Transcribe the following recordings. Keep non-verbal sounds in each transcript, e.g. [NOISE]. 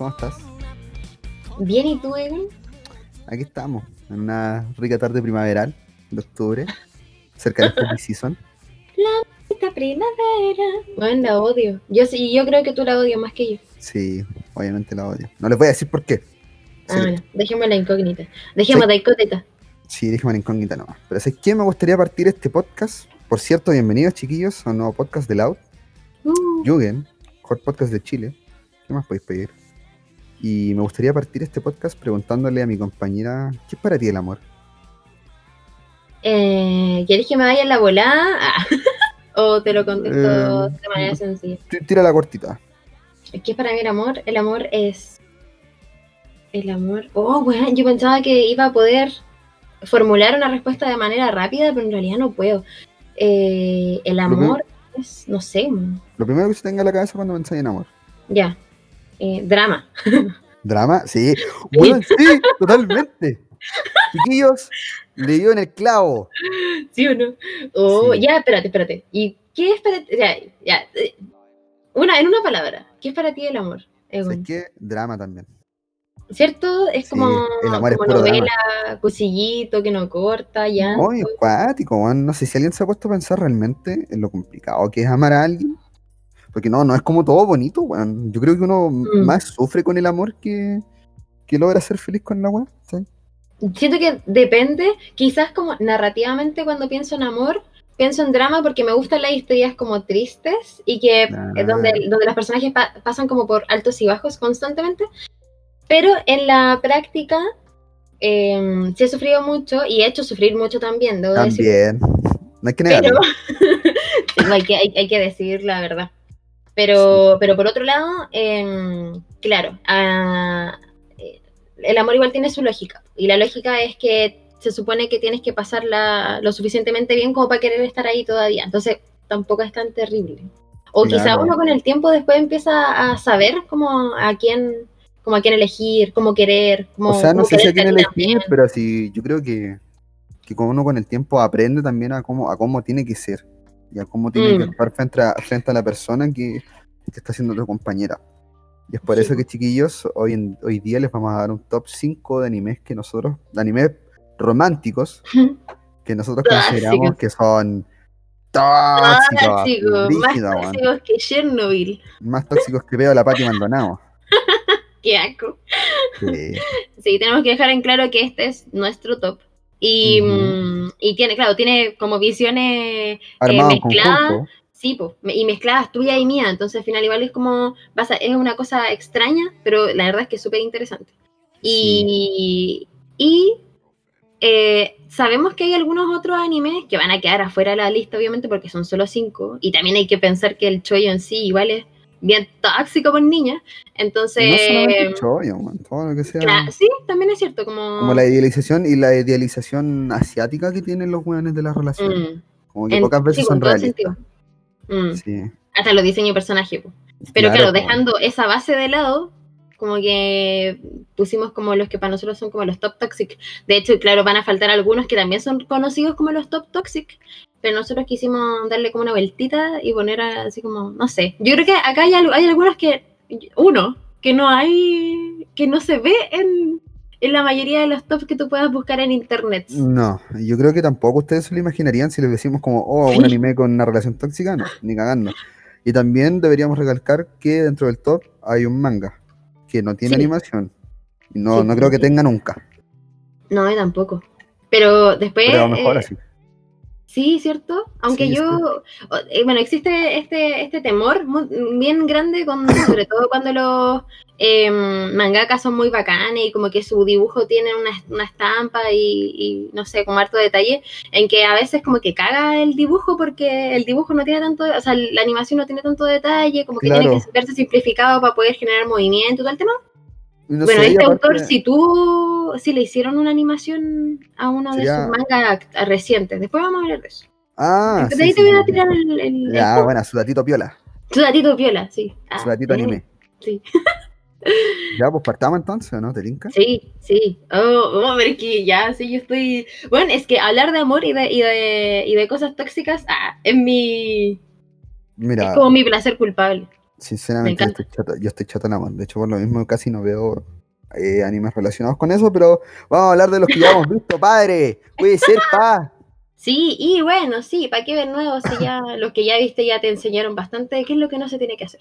¿cómo estás? Bien, ¿y tú, Evan? Aquí estamos, en una rica tarde primaveral de octubre, cerca del Happy Season. [LAUGHS] Esta primavera. Bueno, la odio. Yo sí, yo creo que tú la odias más que yo. Sí, obviamente la odio. No les voy a decir por qué. Ah, Sí, bueno, dejemos la incógnita. Dejemos Sí. la incógnita. sí déjame la incógnita nomás. Pero ¿sabes qué? Me gustaría partir este podcast. Por cierto, bienvenidos chiquillos a un nuevo podcast de Loud. Uh, Jugend, mejor podcast de Chile. ¿Qué más podéis pedir? Y me gustaría partir este podcast preguntándole a mi compañera, ¿qué es para ti el amor? eh, ¿Quieres que me vaya en la volada? Ah. [LAUGHS] ¿O te lo contesto Eh, de manera sencilla? Tira la cortita. ¿Qué es para mí el amor? El amor es. El amor. Oh, bueno, yo pensaba que iba a poder formular una respuesta de manera rápida, pero en realidad no puedo. Eh, el amor es. No sé. Lo primero que se tenga en la cabeza cuando pensáis en amor. Ya. Eh, drama. ¿Drama? Sí. [LAUGHS] Bueno, sí, totalmente. Chiquillos, le dio en el clavo. ¿Sí o no? Oh, Sí. ya, espérate, espérate. ¿Y qué es para ti? Ya, ya. Una, en una palabra. ¿Qué es para ti el amor? Egon? ¿Sabes qué? Drama también. ¿Cierto? Es Sí, como, el amor es como puro novela, cosillito que no corta, ya. Muy acuático. No sé si alguien se ha puesto a pensar realmente en lo complicado que es amar a alguien. Porque no, no es como todo bonito, weón. Yo creo que uno Mm. más sufre con el amor que, que logra ser feliz con la. ¿sí? Siento que depende, quizás como narrativamente cuando pienso en amor, pienso en drama porque me gustan las historias como tristes y que es donde, donde los personajes pa- pasan como por altos y bajos constantemente. Pero en la práctica eh, sí he sufrido mucho y he hecho sufrir mucho también, debo decir. También. No hay que negarlo. no, [LAUGHS] hay, que, hay, hay que decir la verdad. Pero, pero por otro lado, em, claro, eh, el amor igual tiene su lógica. Y la lógica es que se supone que tienes que pasarla lo suficientemente bien como para querer estar ahí todavía. Entonces, tampoco es tan terrible. O quizá Claro. uno con el tiempo después empieza a saber como a quién, como a quién elegir, cómo querer, cómo, O sea, no sé si a quién a elegir, también. pero sí, yo creo que, que como uno con el tiempo aprende también a cómo, a cómo tiene que ser y a cómo tiene que Mm. actuar frente a, frente a la persona que, que está siendo tu compañera. Y es por Sí, eso que, chiquillos, hoy, en, hoy día les vamos a dar un top 5 de animes que nosotros, de animes románticos, [LAUGHS] que nosotros consideramos que son tóxicos, más tóxicos que Chernobyl. más tóxicos que veo a la Pati Maldonado. [LAUGHS] Qué asco. Sí. Sí, tenemos que dejar en claro que este es nuestro top. Y, mm, y tiene, claro, tiene como visiones, Armado en mezclada. conjunto. sí, po, y mezcladas tuya y mía. Entonces al final igual es como, vas a- es una cosa extraña, pero la verdad es que es súper interesante. Y, y eh, sabemos que hay algunos otros animes que van a quedar afuera de la lista, obviamente, porque son solo cinco. Y también hay que pensar que el chollo en sí igual es bien tóxico con niñas. Entonces... No chollo, weón, todo lo que sea. Sí, también es cierto, como... Como la idealización y la idealización asiática que tienen los weones de las relaciones. Mm, Como que en- pocas veces sí, son realistas. Mm, Sí. Hasta los diseños de personaje. po. Pero Claro, dejando esa base de lado, como que pusimos como los que para nosotros son como los top toxic. De hecho, claro, van a faltar algunos que también son conocidos como los top toxic. Pero nosotros quisimos darle como una vueltita y poner así como, no sé. Yo creo que acá hay, hay algunos que, uno, que no hay, que no se ve en, en la mayoría de los tops que tú puedas buscar en internet. No, yo creo que tampoco ustedes se lo imaginarían si les decimos como, oh, un anime con una relación tóxica, no, ni cagando. Y también deberíamos recalcar que dentro del top hay un manga que no tiene Sí. animación. No, Sí, no sí, creo que tenga nunca. No, tampoco. Pero después. Pero a lo mejor eh, así. Sí, ¿cierto? Aunque Sí, yo, eh, bueno, existe este, este temor mu- bien grande, con, [CLEARS THROAT] sobre todo cuando los eh, mangakas son muy bacanes y como que su dibujo tiene una, una estampa y, y, no sé, como harto detalle, en que a veces como que caga el dibujo porque el dibujo no tiene tanto, o sea, la animación no tiene tanto detalle, como que tiene que verse simplificado para poder generar movimiento y todo el tema. No bueno, sé, este aparte- autor, si tú, si le hicieron una animación a uno Sería- de sus mangas recientes, después vamos a hablar de eso. Ah, de sí, ahí sí, te voy a sí, tirar el, el, Ya, el- bueno, su datito piola, su datito piola, sí. Ah, su datito eh, anime. Sí, Ya, pues partamos entonces, ¿no? ¿Te tinca? sí, sí. Oh, oh, pero es que ya, sí, yo estoy... Bueno, es que hablar de amor y de, y de, y de cosas tóxicas, ah, es mi... Mira, Es como mi placer culpable. Sinceramente, Me yo estoy, chato, yo estoy. De hecho, por lo mismo casi no veo eh, animes relacionados con eso, pero vamos a hablar de los que ya hemos visto, padre. Puede ser, [LAUGHS] pa. Sí, y bueno, sí, ¿para qué ver nuevos si ya los que ya viste ya te enseñaron bastante de qué es lo que no se tiene que hacer?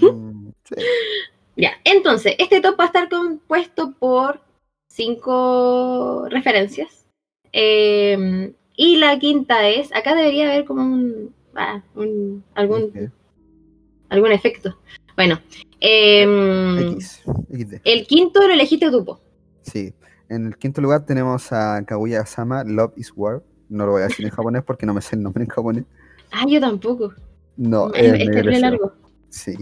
Mm, [LAUGHS] sí. Ya, entonces, este top va a estar compuesto por cinco referencias. Eh, y la quinta es, acá debería haber como un, ah, un- algún. Algún efecto. Bueno, eh, X, el quinto lo elegiste tú, po. Sí. En el quinto lugar tenemos a Kaguya-sama, Love is War. No lo voy a decir en japonés porque no me sé el nombre en japonés. Ah, yo tampoco. No, es es es gracioso. largo. Sí.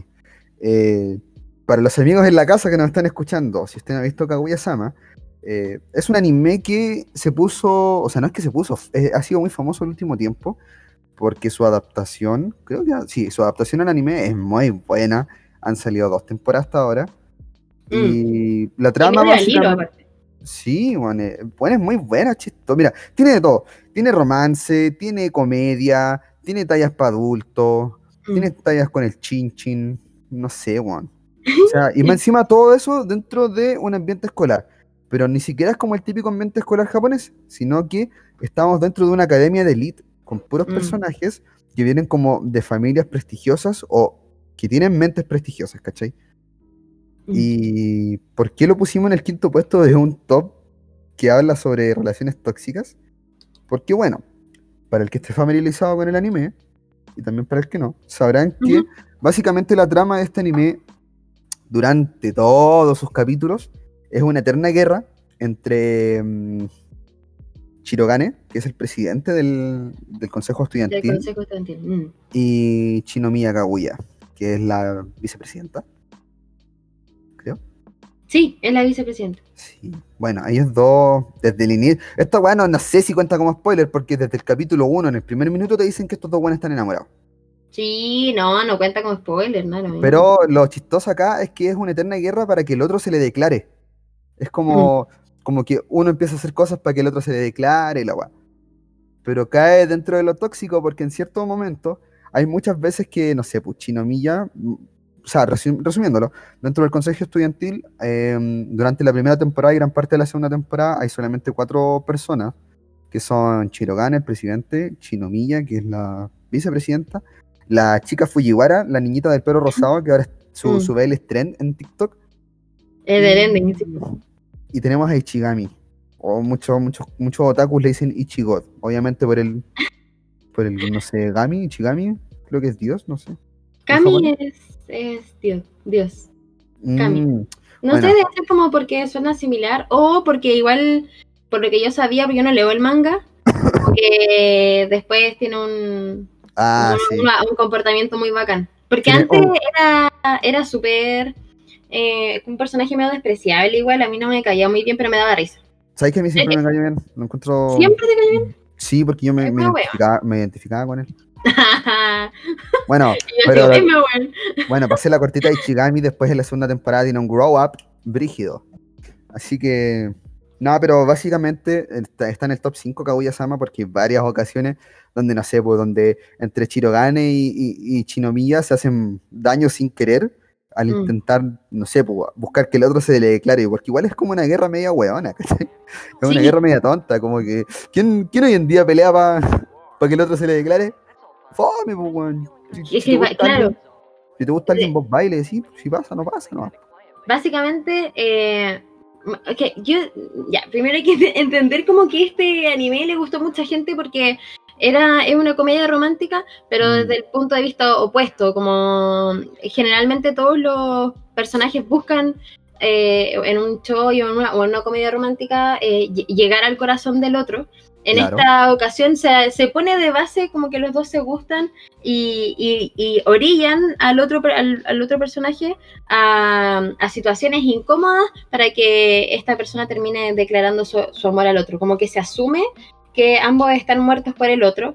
Eh, para los amigos en la casa que nos están escuchando, si usted no ha visto Kaguya-sama, eh, es un anime que se puso, o sea, no es que se puso, eh, ha sido muy famoso el último tiempo, porque su adaptación, creo que sí, su adaptación al anime es muy buena. Han salido dos temporadas hasta ahora. Y la trama Mm. Al hilo, básicamente... Sí, bueno, eh, bueno, es muy buena, chisto. Mira, tiene de todo. Tiene romance, tiene comedia, tiene tallas para adultos, Mm. tiene tallas con el chin chin, no sé, weón. [LAUGHS] O sea, y más encima todo eso dentro de un ambiente escolar. Pero ni siquiera es como el típico ambiente escolar japonés, sino que estamos dentro de una academia de elite con puros Mm. personajes que vienen como de familias prestigiosas o que tienen mentes prestigiosas, ¿cachai? Mm. ¿Y por qué lo pusimos en el quinto puesto de un top que habla sobre relaciones tóxicas? Porque bueno, para el que esté familiarizado con el anime, y también para el que no, sabrán que Ujú. básicamente la trama de este anime, durante todos sus capítulos, es una eterna guerra entre mm, Shirogane, que es el presidente del, del Consejo Del Estudiantil, consejo estudiantil. Mm. y Shinomiya Kaguya, que es la vicepresidenta. Creo. Sí, es la vicepresidenta. Sí. Bueno, ellos dos, desde el inicio. Esto, bueno, no sé si cuenta como spoiler, porque desde el capítulo 1, en el primer minuto, te dicen que estos dos buenos están enamorados. Sí, no, no cuenta como spoiler, no, no. Pero lo chistoso acá es que es una eterna guerra para que el otro se le declare. Es como, como que uno empieza a hacer cosas para que el otro se le declare y la weá. Pero cae dentro de lo tóxico porque en cierto momento hay muchas veces que, no sé, pues Chinomilla, mm, o sea, resu- resumiéndolo, dentro del consejo estudiantil, eh, durante la primera temporada y gran parte de la segunda temporada hay solamente cuatro personas, que son Chirogane, el presidente, Chinomilla, que es la vicepresidenta, la chica Fujiwara, la niñita del pelo rosado, que ahora su, Mm. su baile es trend en TikTok, Es sí. Y tenemos a Ichigami. O muchos, muchos, muchos otakus le dicen Ichigot. Obviamente por el, por el, no sé, Gami, Ichigami, creo que es Dios, no sé. Cami es, es Dios, Dios. Kami. Mm, No Bueno. sé, debe ser como porque suena similar o porque igual, por lo que yo sabía, porque yo no leo el manga, [LAUGHS] que después tiene un, ah, un, sí. una- un comportamiento muy bacán. Porque antes oh. era, era súper eh, un personaje medio despreciable, igual a mí no me caía muy bien, pero me daba risa. ¿Sabes que a mí siempre me cayó bien? Lo encuentro... ¿Siempre te cayó bien? Sí, porque yo me, me identificaba, me identificaba con él. [LAUGHS] Bueno, Y yo Pero- digo, "Es muy bueno". pasé la cortita de Ichigami, después en la segunda temporada tiene un grow up brígido. Así que, nada, pero básicamente está, está en el top 5 Kaguya-sama porque hay varias ocasiones donde, no sé, pues donde entre Chirogane y, y, y Chinomiya se hacen daño sin querer al Mm. intentar, no sé, buscar que el otro se le declare, porque igual es como una guerra media hueona, [LAUGHS] ¿cachai? Es una guerra media tonta, como que, ¿quién, quién hoy en día pelea para que el otro se le declare? Fome, pues, weón. Si- claro, si te gusta alguien, vos baile, sí, si pasa, no pasa, no. básicamente, eh, ok, yo, ya, primero hay que ent- [LAUGHS] entender como que este anime le gustó a mucha gente porque era, es una comedia romántica, pero Mm. desde el punto de vista opuesto, como generalmente todos los personajes buscan eh, en un show o en una, o en una comedia romántica eh, ll- llegar al corazón del otro. En Claro. esta ocasión se, se pone de base como que los dos se gustan y, y- y orillan al otro, al, al otro personaje a, a situaciones incómodas para que esta persona termine declarando su, su amor al otro. Como que se asume que ambos están muertos por el otro.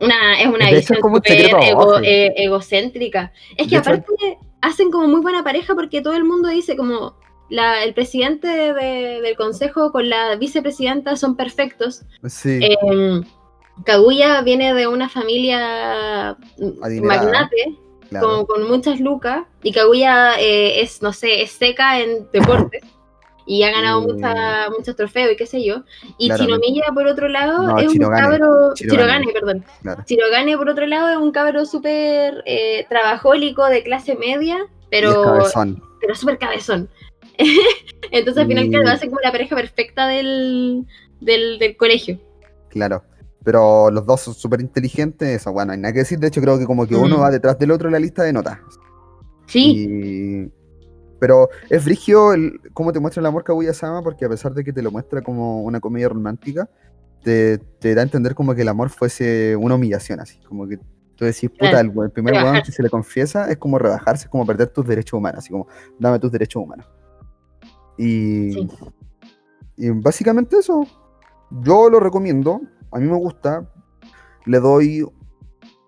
Una, es una De visión ego- eh, egocéntrica. Es que De hecho- aparte hacen como muy buena pareja porque todo el mundo dice como la, el presidente de- del consejo con la vicepresidenta son perfectos. Sí, Eh, Kaguya viene de una familia Adinerada. magnate Claro. como con muchas lucas, y Kaguya eh, es, no sé, es seca en deportes. Y ha ganado Mm. mucha- muchos trofeos y qué sé yo. Y Claramente. Chinomiya, por otro lado, No, es un cabro. Chirogane. Chirogane, perdón. Claro. Chirogane, por otro lado, es un cabro súper eh, trabajólico de clase media, pero, cabezón. pero súper cabezón. [LAUGHS] Entonces, al final, Y- claro, hace como la pareja perfecta del, del, del colegio. Claro. Pero los dos son súper inteligentes, eso, bueno, no hay nada que decir. De hecho, creo que como que uno Mm. va detrás del otro en la lista de notas. Sí, Y- Pero es frigio el, cómo te muestra el amor Kaguya-sama, porque a pesar de que te lo muestra como una comedia romántica, te, te da a entender como que el amor fuese una humillación, así. Como que tú decís, puta, el, el primer weón que se le confiesa es como rebajarse, es como perder tus derechos humanos, así como, dame tus derechos humanos. Y, Sí. y básicamente eso. Yo lo recomiendo, a mí me gusta, le doy,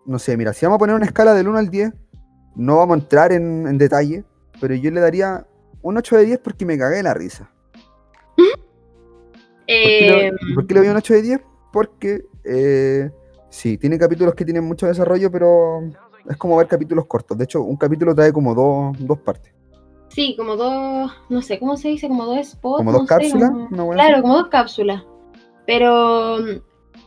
no sé, mira, si vamos a poner una escala del 1 al 10, no vamos a entrar en, en detalle, pero yo le daría un 8 de 10 porque me cagué la risa. ¿Por qué, eh, le, por qué le doy un 8 de 10? Porque eh, sí, tiene capítulos que tienen mucho desarrollo, pero es como ver capítulos cortos. De hecho, un capítulo trae como dos, dos partes. sí, como dos, no sé, ¿cómo se dice? Como dos spots. Como dos no sé, cápsulas, como- wea Claro, como dos cápsulas. Pero,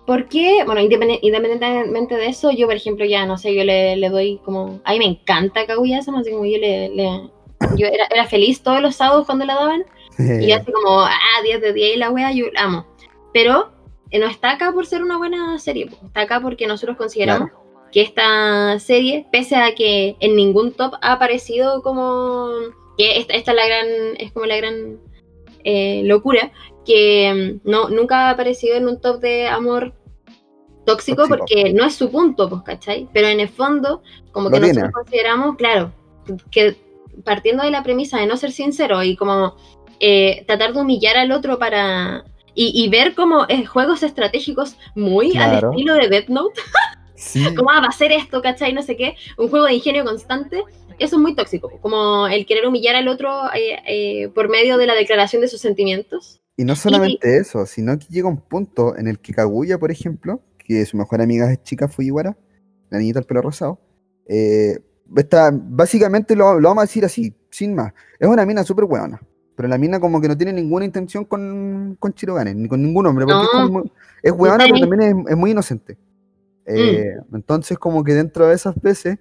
¿por qué? Bueno, independientemente de eso, yo, por ejemplo, ya, no sé, yo le, le doy como... A mí me encanta Kaguya-sama, así como yo le... le- yo era, era feliz todos los sábados cuando la daban. Y así como, ah, 10 de 10 y la wea, yo la amo. Pero eh, no está acá por ser una buena serie, está acá porque nosotros consideramos que esta serie, pese a que en ningún top ha aparecido como que esta, esta es la gran, es como la gran eh, locura, que mm, no, nunca ha aparecido en un top de amor tóxico, Tóxico. porque no es su punto, pues, ¿cachai? Pero en el fondo, como que nosotros tiene. consideramos, claro, que partiendo de la premisa de no ser sincero y como eh, tratar de humillar al otro para... Y, y ver como eh, juegos estratégicos muy Claro. al estilo de Death Note, [LAUGHS] Sí, como ah, va a ser esto, ¿cachai? No sé qué, un juego de ingenio constante, eso es muy tóxico, como el querer humillar al otro eh, eh, por medio de la declaración de sus sentimientos. y no solamente eso, sino que llega un punto en el que Kaguya, por ejemplo, que su mejor amiga es chica Fujiwara, la niñita del pelo rosado, eh, está, básicamente lo, lo vamos a decir así, sin más. Es una mina súper buena. Pero la mina como que no tiene ninguna intención con, con Chirogane, ni con ningún hombre, porque es, No. como- es hueona, está pero también es, es muy inocente. Eh, Entonces como que dentro de esas veces,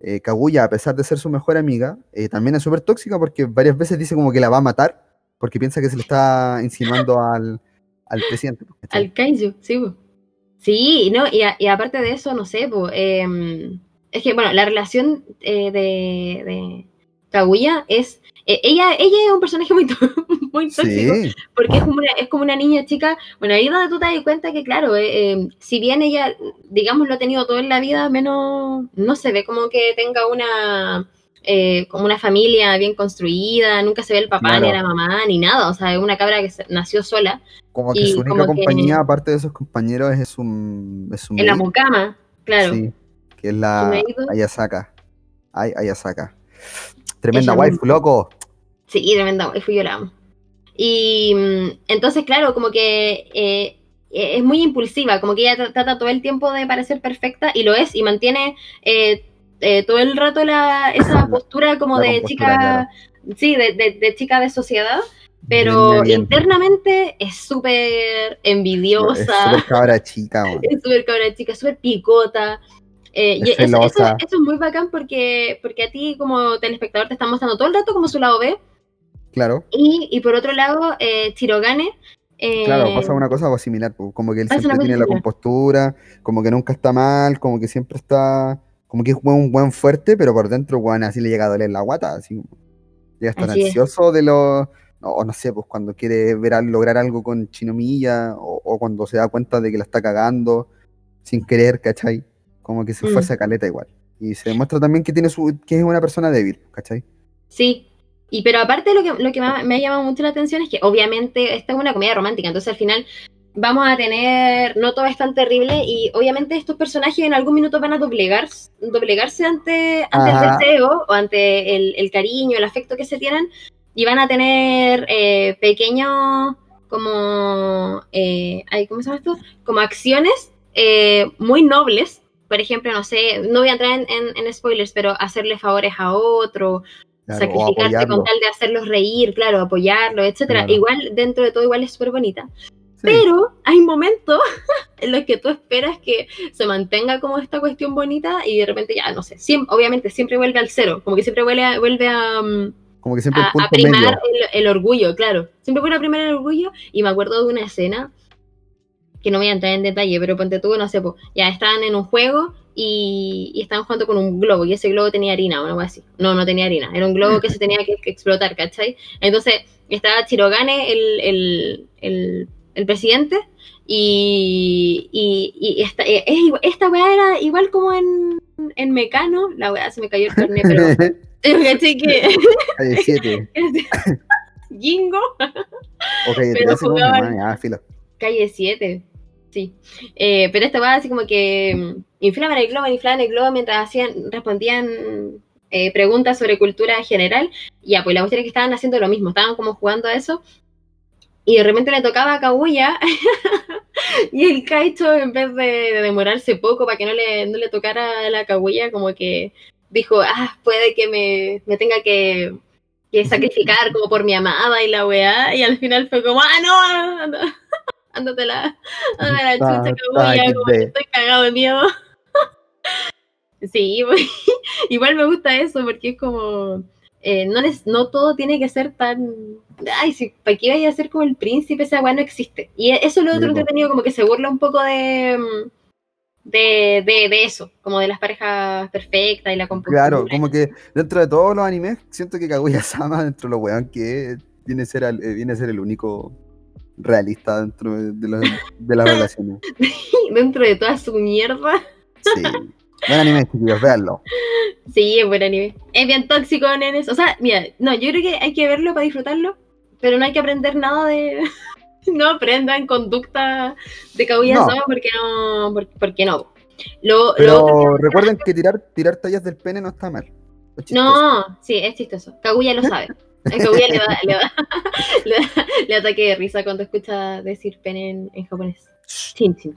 eh, Kaguya, a pesar de ser su mejor amiga, eh, también es súper tóxica porque varias veces dice como que la va a matar, porque piensa que se le está insinuando [LAUGHS] al, al presidente. Al kaiju, sí. Sí, no, y, a- y aparte de eso, no sé, po, em, es que, bueno, la relación eh, de, de Kaguya es... eh, ella, ella es un personaje muy, [LAUGHS] muy tóxico, Sí, porque es como, una, es como una niña chica. Bueno, ahí es donde tú te das cuenta que, claro, eh, eh, si bien ella, digamos, lo ha tenido todo en la vida, menos no se ve como que tenga una. eh, como una familia bien construida, nunca se ve el papá Claro. ni la mamá ni nada, o sea, es una cabra que nació sola como que y su única que- compañía, aparte de esos compañeros, es un, es un en la mucama, claro. sí, que es la. Ayasaka. Ay, Ayasaka. Tremenda Ella waifu, loco. Sí, tremenda waifu, yo la amo. Y mm, entonces, claro, como que eh, eh, es muy impulsiva, como que ella tra- trata todo el tiempo de parecer perfecta y lo es, y mantiene eh, eh, todo el rato la, esa [COUGHS] postura como La de chica, sí, de, de- de chica de sociedad, pero Bien, bien. internamente es súper Es envidiosa, súper cabra chica, [LAUGHS] es súper cabra chica, súper picota. Eh, Es y eso, eso- eso es muy bacán porque, porque a ti como telespectador te están mostrando todo el rato como su lado B Claro, y, y por otro lado, eh, Chirogane. eh, claro, pasa una cosa similar, como que él siempre tiene la compostura, como que nunca está mal, como que siempre está, como que es un buen fuerte, pero por dentro, weón, así le llega a doler la guata, así, llega a estar Así es. ansioso de lo, no, o no sé, pues cuando quiere ver lograr algo con Chinomilla, o, o cuando se da cuenta de que la está cagando, sin querer, ¿cachai? Como que se Mm. esfuerza caleta igual. Y se demuestra también que tiene su, que es una persona débil, ¿cachai? Sí. Y pero aparte lo que, lo que me, me ha llamado mucho la atención es que obviamente esta es una comedia romántica, entonces al final vamos a tener, no todo es tan terrible y obviamente estos personajes en algún minuto van a doblegar, doblegarse ante, ante Ajá. el deseo o ante el, el cariño, el afecto que se tienen y van a tener eh, pequeños como, eh, ¿cómo se llama esto? Como acciones eh, muy nobles por ejemplo, no sé, no voy a entrar en, en- en spoilers, pero hacerle favores a otro, Claro, sacrificarte con tal de hacerlos reír, claro, apoyarlo, etcétera. Claro. Igual, dentro de todo, igual es súper bonita. Sí. Pero hay momentos [LAUGHS] en los que tú esperas que se mantenga como esta cuestión bonita y de repente ya, no sé, siempre, obviamente siempre vuelve al cero, como que siempre vuelve a, vuelve a, mm, Como que siempre a, el punto a primar medio. el, el orgullo, claro. Siempre vuelve a primar el orgullo y me acuerdo de una escena que no voy a entrar en detalle, pero ponte tú, no sé, po, ya estaban en un juego y, y estaban jugando con un globo y ese globo tenía harina o algo así. No, no tenía harina, era un globo que se tenía que, que [LAUGHS] explotar, ¿cachai? Entonces estaba Chirogane, el, el, el, el presidente, y, y, y esta, eh, es esta weá era igual como en, en Mecano, la weá se me cayó el carnet, pero [LAUGHS] ¿cachai? Que Calle 7. Jingo, O calle Pero 13, ¿cómo se jugaban- llama? Filo. calle 7, sí. Eh, pero esta weá así como que mm, inflaban el globo, inflaban el globo mientras hacían, respondían eh, preguntas sobre cultura general. Y ya, pues la cuestión es que estaban haciendo lo mismo, estaban como jugando a eso. Y de repente le tocaba a Kaguya [LAUGHS] y el Kaicho, en vez de, de demorarse poco para que no le, no le tocara a la Kaguya, como que dijo, ah, puede que me, me tenga que, que sacrificar como por mi amada y la weá. Y al final fue como, ah, no, ándate la, ándate la Ah, chucha, Kaguya, como que estoy cagado de miedo. [LAUGHS] Sí, [LAUGHS] igual me gusta eso porque es como eh, no, les- no todo tiene que ser tan ay, si para qué vaya a ser como el príncipe, esa weá no existe. Y eso es lo otro po. entretenido, como que se burla un poco de de, de, de eso, como de las parejas perfectas y la compostura. Claro, como que dentro de todos los animes, siento que Kaguya-sama, dentro de lo weón que viene a ser, al- eh, viene a ser el único realista dentro de, los- de las [LAUGHS] relaciones. [LAUGHS] Dentro de toda su mierda. Sí. Buen anime, chicos, véanlo. Sí, es buen anime. Es bien tóxico, nenes. O sea, mira, no, yo creo que hay que verlo para disfrutarlo, pero no hay que aprender nada de. [LAUGHS] no aprendan conducta de Kaguya No. Porque no. por- Porque no. Lo, lo Pero otro que- recuerden que tirar, tirar tallas del pene no está mal. Es. No, sí, es chistoso. Kaguya lo sabe. Kaguya le da, le, da, [LAUGHS] le, da, le ataque de risa cuando escucha decir pene en, en japonés. Chin, chin.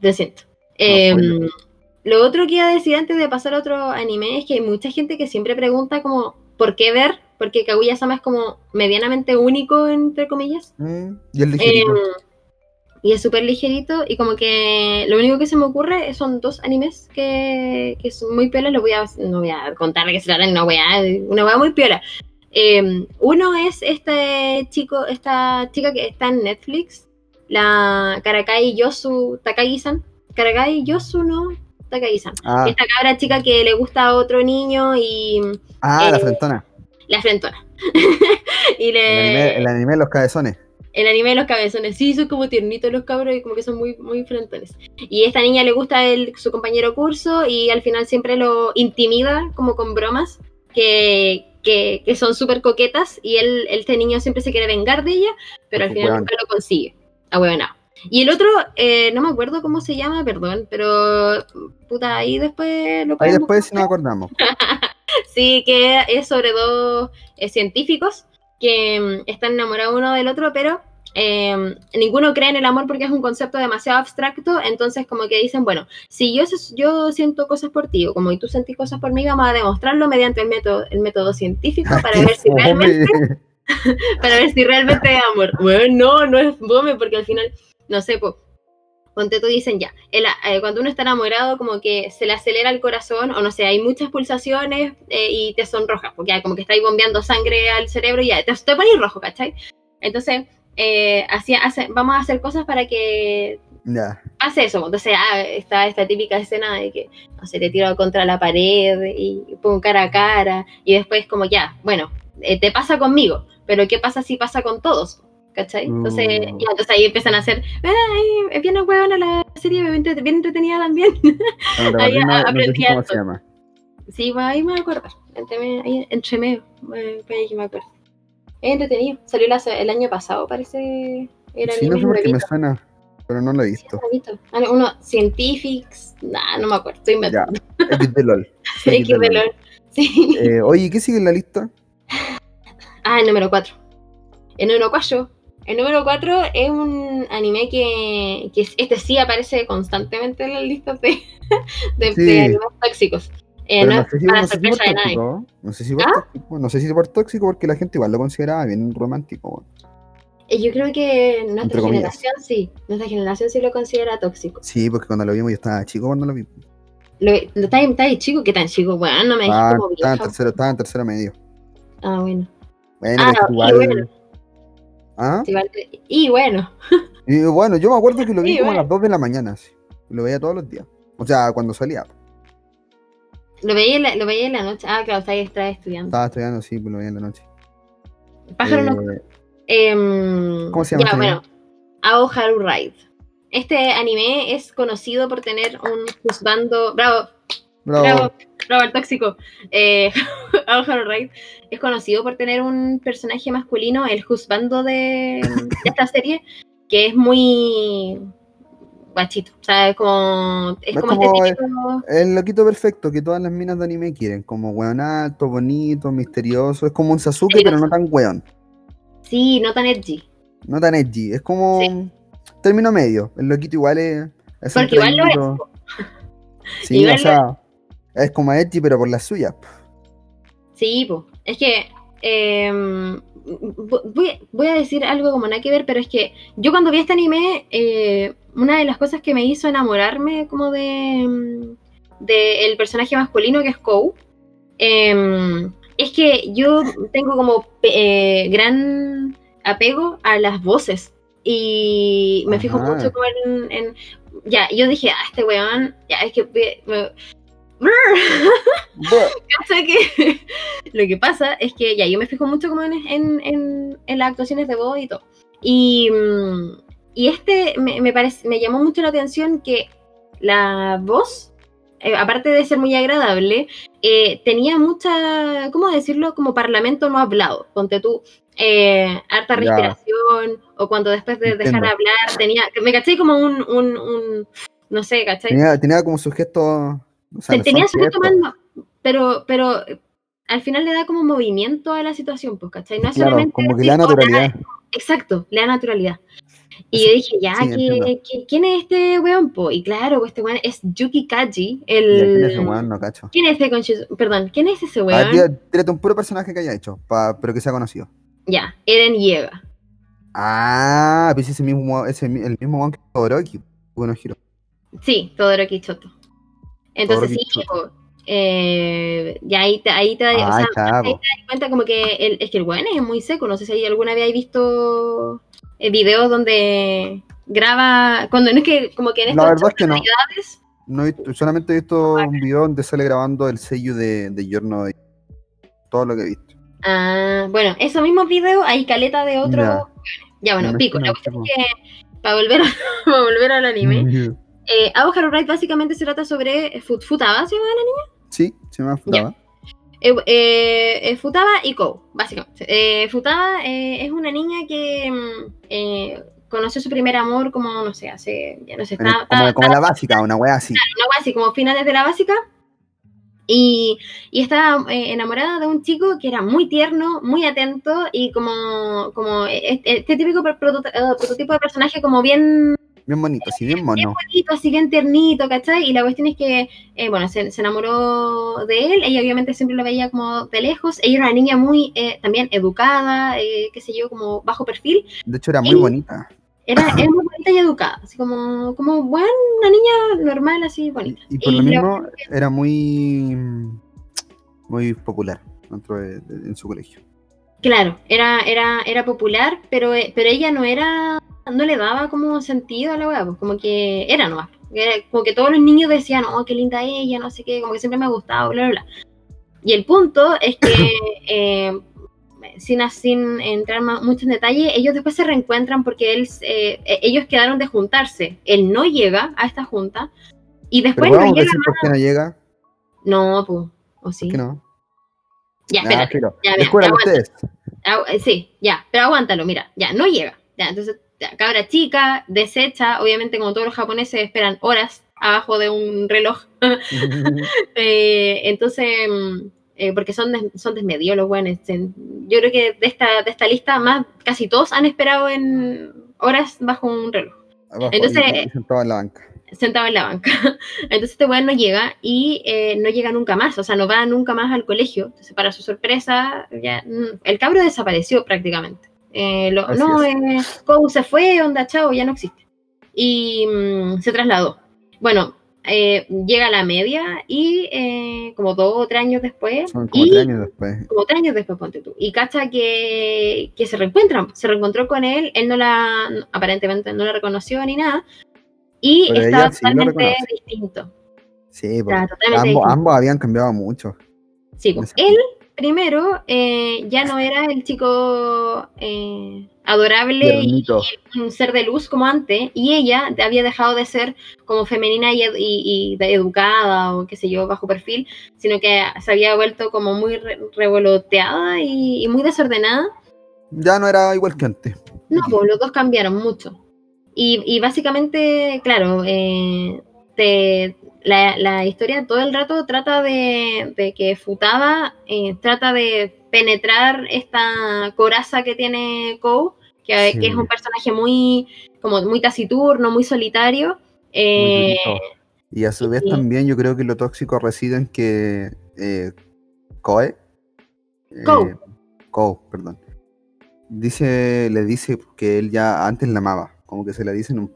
Lo siento. Em, spoiler. lo otro que iba a decir antes de pasar a otro anime es que hay mucha gente que siempre pregunta como ¿por qué ver? Porque Kaguya-sama es como medianamente único, entre comillas. Mm, y el ligerito. Em, y es súper ligerito y como que lo único que se me ocurre son dos animes que, que son muy piolas. Lo voy a, no voy a contar que se de una weá, una weá muy piola. Em, uno es este chico, esta chica que está en Netflix, la Karakai Yosu Takagi-san. Karakai Yosu no Takagi-san. ah, Esta cabra chica que le gusta a otro niño y ah, la eh, frentona. la frentona. [LAUGHS] y El anime, el anime de los cabezones. el anime de los cabezones. Sí, son como tiernitos los cabros y como que son muy, muy frentones. Y a esta niña le gusta el, su compañero curso y al final siempre lo intimida como con bromas que, que, que son súper coquetas y él, este niño siempre se quiere vengar de ella, pero al Ojo, final nunca lo consigue. Ah, bueno, Y el otro, eh, no me acuerdo cómo se llama, perdón, pero puta, ahí después lo Ahí después si nos acordamos. [LAUGHS] Sí, que es sobre dos eh, científicos que mm, están enamorados uno del otro, pero eh, ninguno cree en el amor porque es un concepto demasiado abstracto, entonces como que dicen, bueno, si yo, yo siento cosas por ti, o como y tú sentís cosas por mí, vamos a demostrarlo mediante el método, el método científico [LAUGHS] para ver si realmente [LAUGHS] para ver si realmente es amor. Bueno, no, no es fome, porque al final, no sé, po, ponte tú dicen ya, el- eh, cuando uno está enamorado como que se le acelera el corazón, o no sé, hay muchas pulsaciones eh, y te sonroja, porque ya como que estáis bombeando sangre al cerebro y ya, te, te pones rojo, ¿cachai? Entonces, eh, así hace- vamos a hacer cosas para que Ya. pase eso. Entonces, ah, está esta típica escena de que, no sé, te tiro contra la pared y pongo cara a cara, y después como ya, bueno, eh, te pasa conmigo, pero ¿qué pasa si pasa con todos? ¿Cachai? Entonces, Uh. ya, entonces ahí empiezan a hacer, ay, bien huevona la serie, bien entre- bien entretenida también. [LAUGHS] Ahí no- no sé aprendí cómo se llama. sí, va, ahí me voy a acordar. Entre, ahí, entre medio, eh, para que me acuerdo. Es entretenido. Salió la- el año pasado, parece. Era Sí, no sé por qué me suena, pero no lo he Sí, visto. Ah, no, Uno, Scientifics, nah, no me acuerdo, estoy Ya, inventando. X de LOL. Sí, X de LOL. Sí. Eh, oye, ¿qué sigue en la lista? [LAUGHS] Ah, el número 4. El número 4 El número 4 es un anime que, que es- este sí aparece constantemente en las listas de, [LAUGHS] de, Sí. de animes tóxicos. Eh, no no sé si, para no sé si por nadie. tóxico. No sé si por ¿Ah? tóxico. No sé si por tóxico porque la gente igual lo consideraba bien romántico. Eh, Yo creo que nuestra generación sí, nuestra generación sí lo considera tóxico. Sí, porque cuando lo vimos yo estaba chico cuando lo vi. Lo, lo está, está ahí chico, ¿qué tan chico? Bueno, no me dijiste Estaba, como estaba en tercero, estaba en tercero medio. Ah, bueno. Bueno, Ah, y igual. bueno. ¿Ah? Y bueno, Y bueno, yo me acuerdo que lo [LAUGHS] vi como a las 2 de la mañana. sí. Lo veía todos los días. O sea, cuando salía. Lo veía, en la, lo veía en la noche. Ah, claro, estaba estudiando. Estaba estudiando, sí, pues lo veía en la noche. Pájaro no Eh, Em, ¿Cómo se llama Ya, este bueno, Ao Haru Ride. Este anime es conocido por tener un juzgando. Bravo, bravo. bravo, bravo, el tóxico. Eh, [LAUGHS] Ao Haru Ride es conocido por tener un personaje masculino, el juzgando de, de esta serie, que es muy guachito. O sea, es como. Es como, como este. El loquito perfecto que todas las minas de anime quieren. Como weón alto, bonito, misterioso. Es como un Sasuke, pero no tan weón. Sí, no tan edgy. No tan edgy. Es como Sí. término medio. El loquito igual es. es Porque igual lo es. [LAUGHS] Sí, Igual o sea, es como edgy, pero por las suyas. Sí. Es que em, voy, voy a decir algo como nada que ver, pero es que yo cuando vi este anime, eh, una de las cosas que me hizo enamorarme como de, mm, de el personaje masculino que es Kou, em, es que yo tengo como eh, gran apego a las voces y me fijo mucho como en, en- ya, yo dije, ah, este weón, ya, es que me- [LAUGHS] que [LAUGHS] lo que pasa es que ya yo me fijo mucho como en, en, en- en las actuaciones de voz y todo. Y, mm, y este me, me, parece, me llamó mucho la atención que la voz, eh, aparte de ser muy agradable, eh, tenía mucha, ¿cómo decirlo? Como parlamento no hablado. Ponte tú, eh, harta Ya. respiración, o cuando después de dejar Entiendo. hablar tenía, me caché como un, un, un- no sé, ¿cachai? Tenía, tenía como su gesto. O sea, tenía son su gesto gestos. más, pero, pero al final le da como movimiento a la situación, pues, ¿cachai? No es Claro, solamente como que le naturalidad. exacto, le da naturalidad. Y yo dije, ya, sí, ¿qué- ¿quién es este weón? po? Y claro, pues, este weón es Yuki Kaji, Ya, ¿quién es ese el... weón? No cacho. ¿Quién es ese Perdón, ¿quién es ese ver, weón? tira- tírate un puro personaje que haya hecho, pa- pero que sea conocido. Ya, Eren Yega. Ah, pues ese mismo, ese, el mismo weón que Todoroki. Bueno. Sí, Todoroki Choto. Entonces, Todoroki sí, Choto. eh, ya ahí te, ahí te, o Ah, sea, ahí te das cuenta como que el, es que el weón es muy seco. No sé si alguna vez hay visto videos donde graba, cuando no es que como que en La estas verdad es que no. no solamente he visto un video donde sale grabando el sello de, de Giorno y todo lo que he visto. ah, bueno, esos mismos videos hay caleta de otro. Ya. Ya, bueno, pico. La imagino, cuestión es que para volver, a- [LAUGHS] para volver al anime, Mm. eh, Ao Haru Ride básicamente se trata sobre Fut- Futaba, ¿se llama la niña? Sí, se afutaba. Eh, eh, eh, Futaba y Kou, básicamente. Eh, Futaba eh, es una niña que mm, eh, conoció su primer amor como, no sé, hace, ya no sé, está, como, está- la básica, una wea así. una wea así como finales de la básica. Y, y estaba eh, enamorada de un chico que era muy tierno, muy atento y como, como este, este típico pro- proto- prototipo de personaje como bien Bien bonito, así, bien mono. bonito, así bien tiernito, ¿cachai? Y la cuestión es que, eh, bueno, se, se enamoró de él, ella obviamente siempre lo veía como de lejos, ella era una niña muy eh, también educada, eh, qué sé yo, como bajo perfil, De hecho, era muy Y- bonita. era, era muy bonita y educada, así como, como bueno, una niña normal, así bonita. Y por Y lo mismo, era muy. muy popular dentro de, de- en su colegio. Claro, era, era, era popular, pero, eh, pero ella no era, no le daba como sentido a la weá, pues como que era nomás. Como que todos los niños decían, oh, qué linda ella, no sé qué, como que siempre me ha gustado, bla, bla, bla. Y el punto es que, [COUGHS] eh, sin, sin entrar ma- mucho en detalle, ellos después se reencuentran porque él, eh, ellos quedaron de juntarse. Él no llega a esta junta y después Pero no llega decir por qué no llega. No, pues, o sí. ¿Por qué no? Ya, espérate. filo. Ya, aguanta. ustedes. Eh, sí, ya, pero aguántalo, mira, ya, no llega. Ya, entonces, ya, cabra chica, desecha, obviamente como todos los japoneses esperan horas abajo de un reloj. [LAUGHS] [LAUGHS] Eh, entonces, mm, eh, porque son, des- son desmedidos los buenos. Yo creo que de esta, de esta lista, más casi todos han esperado en horas bajo un reloj, Abajo, Entonces- ahí, sentado en la banca. Sentado en la banca. [LAUGHS] Entonces este weón no llega y eh, no llega nunca más, o sea, no va nunca más al colegio. Entonces, para su sorpresa, ya, mm, el cabro desapareció prácticamente. Eh, lo- no, eh, Kou se fue, onda, chao, ya no existe. Y mm, se trasladó. Bueno, eh, llega a la media y eh, como dos o tres años después, como y tres años después. como tres años después, ponte tú, y cacha que, que se reencuentran, se reencontró con él, él no la, aparentemente no la reconoció ni nada, y Pero estaba sí totalmente reconoce. distinto. Sí, O porque sea, totalmente ambos, distinto. ambos habían cambiado mucho. Sí, pues, él primero eh, ya no era el chico eh, adorable y un ser de luz como antes, y ella había dejado de ser como femenina y, ed- y- y educada o qué sé yo, bajo perfil, sino que se había vuelto como muy re- revoloteada y, y muy desordenada. Ya no era igual que antes. No, pues los dos cambiaron mucho. Y, y básicamente, claro, eh, te- la, la historia todo el rato trata de, de que Futaba eh, trata de penetrar esta coraza que tiene Kou, que, Sí. que es un personaje muy, como muy taciturno, muy solitario. Eh. Y a su vez sí. también yo creo que lo tóxico reside en que eh, Koe. eh, Kou. Kou, perdón. Dice, le dice que él ya antes la amaba. Como que se le dicen. un-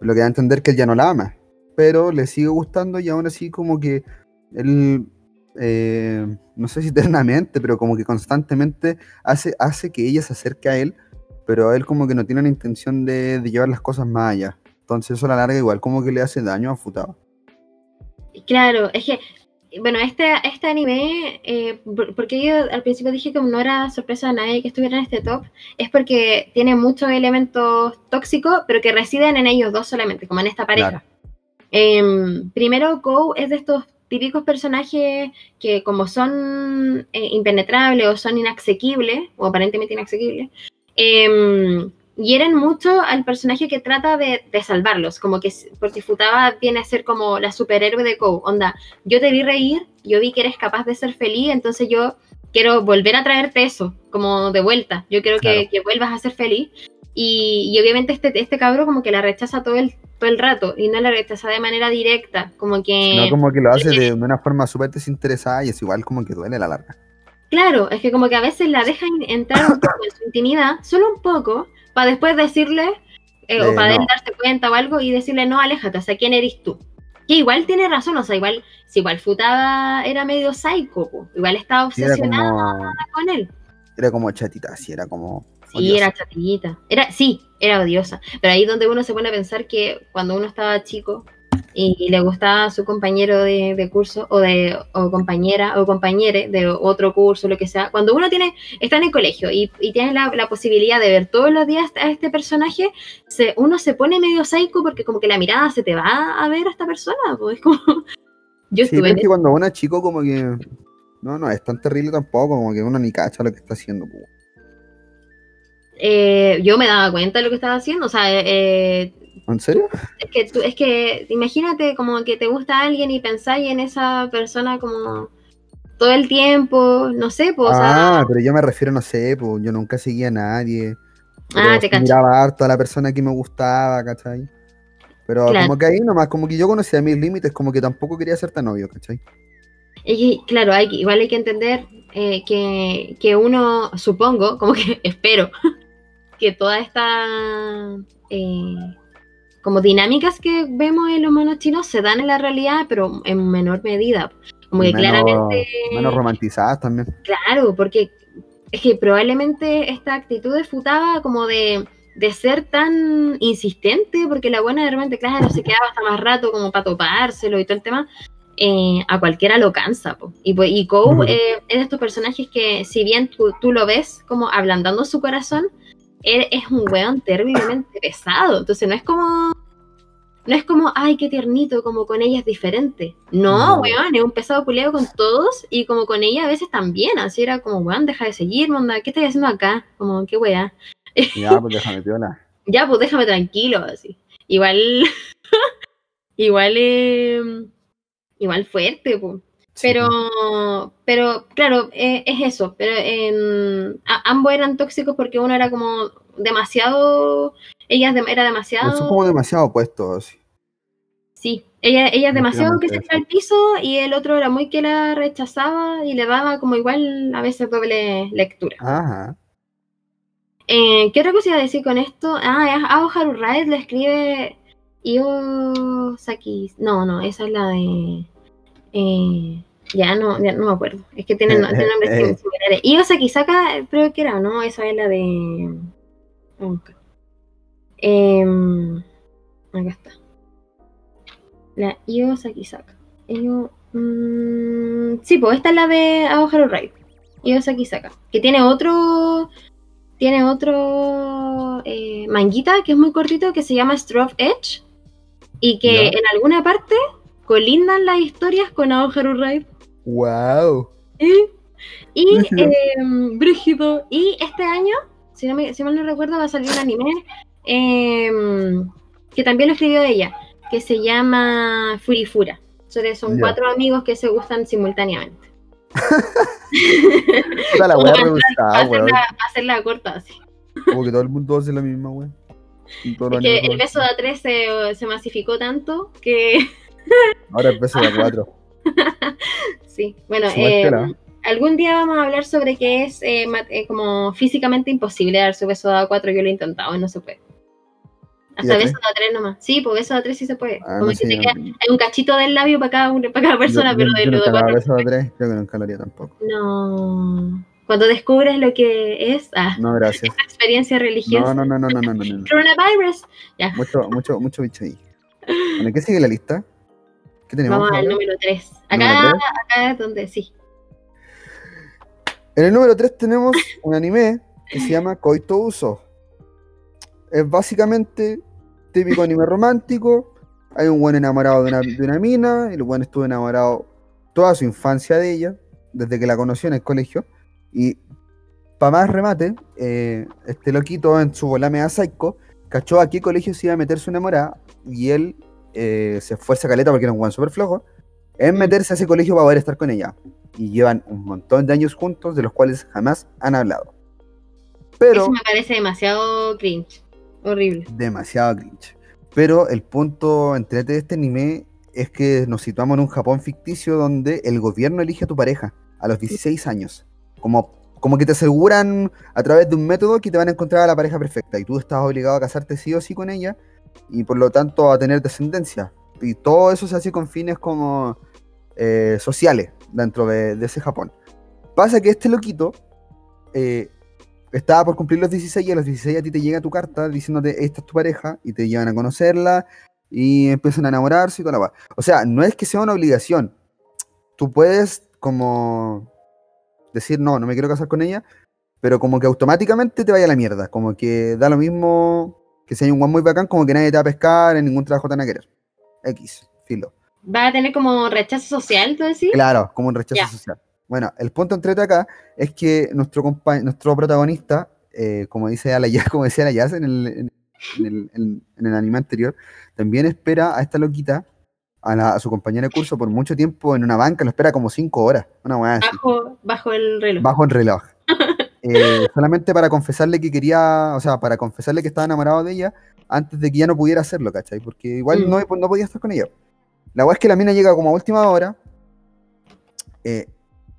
Lo que da a entender que él ya no la ama. Pero le sigue gustando y aún así como que él. eh, no sé si [LAUGHS] eternamente, pero como que constantemente hace, hace que ella se acerque a él. Pero él como que no tiene la intención de, de llevar las cosas más allá. Entonces eso a la larga igual como que le hace daño a Futaba. Claro, es que, bueno, este, este anime, eh, por- porque yo al principio dije que no era sorpresa de nadie que estuviera en este top, es porque tiene muchos elementos tóxicos, pero que residen en ellos dos solamente, como en esta pareja. Claro. Em, primero, Kou es de estos típicos personajes que como son eh, impenetrables o son inasequibles, o aparentemente inasequibles, em, hieren mucho al personaje que trata de, de salvarlos, como que porque Futaba viene a ser como la superhéroe de Kou, onda, yo te vi reír, yo vi que eres capaz de ser feliz, entonces yo quiero volver a traerte eso, como de vuelta, yo quiero que, Claro. que vuelvas a ser feliz, y, y obviamente este, este cabro como que la rechaza todo el, todo el rato, y no la rechaza de manera directa, como que... No como que lo hace de, de una forma súper desinteresada y es igual como que duele a la larga. Claro, es que como que a veces la dejan entrar un poco en su intimidad, solo un poco, para después decirle, eh, o Eh, para él darse cuenta o algo y decirle, no, aléjate, o sea, ¿quién eres tú? Que igual tiene razón, o sea, igual, si igual Futada era medio psycho, po, igual estaba obsesionada como, con él. era como chatita, sí, era como... Sí, odiosa. era chatillita. Era, sí, era odiosa. Pero ahí donde uno se pone a pensar que cuando uno estaba chico y le gustaba su compañero de, de curso o de o compañera o compañere de otro curso, lo que sea, cuando uno tiene está en el colegio y, y tienes la, la posibilidad de ver todos los días a este personaje, se, uno se pone medio psycho porque como que la mirada se te va a ver a esta persona. Pues, como... [LAUGHS] Yo Sí, estuve es que cuando uno es chico como que... No, no, es tan terrible tampoco, como que uno ni cacha lo que está haciendo. eh, yo me daba cuenta de lo que estaba haciendo, o sea, eh, ¿En serio? Es que, tú, es que imagínate como que te gusta alguien y pensáis en esa persona como todo el tiempo, no sé, pues, o sea, ah, pero yo me refiero, no sé, pues yo nunca seguía a nadie. Ah, te cacho. miraba harto a la persona que me gustaba, ¿cachai? Pero Claro. como que ahí nomás, como que yo conocía mis límites, como que tampoco quería ser tan novio, ¿cachai? y claro, hay, igual hay que entender eh, que, que uno, supongo, como que [LAUGHS] espero, que toda esta eh, como dinámicas que vemos en los monos chinos se dan en la realidad, pero en menor medida. Como que menos, claramente... menos romantizadas también. Claro, porque es que probablemente esta actitud de Futaba como de, de ser tan insistente, porque la buena de repente, claro, se quedaba hasta más rato como para topárselo y todo el tema, eh, a cualquiera lo cansa. po. Y, pues- y Kou [LAUGHS] eh, es de estos personajes que si bien tú, tú lo ves como ablandando su corazón, es un weón terriblemente pesado. Entonces no es como... No es como, ay, qué tiernito, como con ella es diferente. No, No. weón, es un pesado culeo con todos y como con ella a veces también. Así era como, weón, deja de seguirme, onda, ¿qué estoy haciendo acá? Como, qué weá. [LAUGHS] Ya, pues déjame piola. Ya, pues déjame tranquilo, así. Igual, [LAUGHS] igual, eh, igual fuerte, pues. Pero, pero claro, eh, es eso. Pero en, a- ambos eran tóxicos porque uno era como demasiado, ella de- era demasiado, son como demasiado opuestos. sí. sí, ella, ella es demasiado que se echa al piso y el otro era muy que la rechazaba y le daba como igual a veces doble lectura. Ajá. Eh, ¿Qué otra cosa iba a decir con esto? Ah, Ao Haru Ride le escribe Io Saki. No, no, esa es la de. eh, ya no, ya no me acuerdo. Es que tienen, tienen nombres Eh, similares. Io Sakisaka, creo que era, ¿no? Esa es la de. Em, acá está. La Io Sakisaka. Io, mm, sí, pues esta es la de Aoharu Ride. Io Sakisaka. Que tiene otro. Tiene otro eh, manguita que es muy cortito que se llama Stroke Edge. Y que en alguna parte colindan las historias con Aoharu Ride. Wow. Y, y [LAUGHS] Brígido. eh, brígido. Y este año, si, no me- si mal no recuerdo, va a salir un anime eh, que también lo escribió ella, que se llama Furifura. Son cuatro amigos que se gustan simultáneamente. [LAUGHS] Puta la para- rebuscada, weón. hacerla, corta así. Como que todo el mundo hace la misma Es los que el beso de A3 se, se masificó tanto que Ahora el beso de a cuatro. [LAUGHS] [LAUGHS] sí. Bueno, eh, algún día vamos a hablar sobre qué es eh, eh, como físicamente imposible dar su beso de A4. Yo lo he intentado y no se puede. Hasta ¿Y A3? beso de A3 nomás. Sí, pues beso de A3 sí se puede. Ah, como no que sé, te yo- queda- hay un cachito del labio para cada, para cada persona, yo- pero de yo lo de nunca daba A4 beso a tres, creo que nunca lo haría tampoco. no. Cuando descubres lo que es ah, No, gracias. esta [LAUGHS] experiencia religiosa. No, no, no, no, no, no, no, no. Coronavirus. Ya, Mucho, mucho, mucho bicho ahí. Bueno, ¿qué sigue la lista? ¿Qué tenemos? vamos al número 3. ¿Número Acá, acá es donde sí. En el número 3 tenemos un anime que se llama Koito Uso. Es básicamente típico anime romántico. Hay un buen enamorado de una, de una mina. El buen estuvo enamorado toda su infancia de ella, desde que la conoció en el colegio. Y para más remate, eh, este loquito en su volame a Psycho cachó a qué colegio se iba a meter su enamorada. Y él eh, se esfuerza caleta porque era un buen súper flojo. En meterse a ese colegio para poder estar con ella y llevan un montón de años juntos de los cuales jamás han hablado. Pero Eso me parece demasiado cringe. Horrible. demasiado cringe. Pero el punto entrete de este anime es que nos situamos en un Japón ficticio donde el gobierno elige a tu pareja a los 16 años. Como, como que te aseguran a través de un método que te van a encontrar a la pareja perfecta y tú estás obligado a casarte sí o sí con ella y por lo tanto a tener descendencia. Y todo eso se hace con fines como eh, sociales dentro de, ese Japón. Pasa que este loquito eh, estaba por cumplir los 16 y a los 16 a ti te llega tu carta diciéndote esta es tu pareja y te llevan a conocerla y empiezan a enamorarse y toda la va. O sea, no es que sea una obligación. Tú puedes como decir no, no me quiero casar con ella, pero como que automáticamente te vaya a la mierda. Como que da lo mismo que si hay un guan muy bacán, como que nadie te va a pescar, en ningún trabajo te van a querer. X, filo. Va a tener como rechazo social, ¿tú decís? Claro, como un rechazo social. Bueno, el punto entrete acá es que nuestro, compa- nuestro protagonista, eh, como, dice Alaya, [LAUGHS] como decía Alayas en el, en, en el, en- en el anime anterior, también espera a esta loquita, a, la- a su compañera de curso, por mucho tiempo en una banca, lo espera como cinco horas, una así, Bajo, bajo el reloj. bajo el reloj. Eh, solamente para confesarle que quería, o sea, para confesarle que estaba enamorado de ella antes de que ya no pudiera hacerlo, ¿cachai? Porque igual Mm. no, no podía estar con ella. La weá es que la mina llega como a última hora. eh,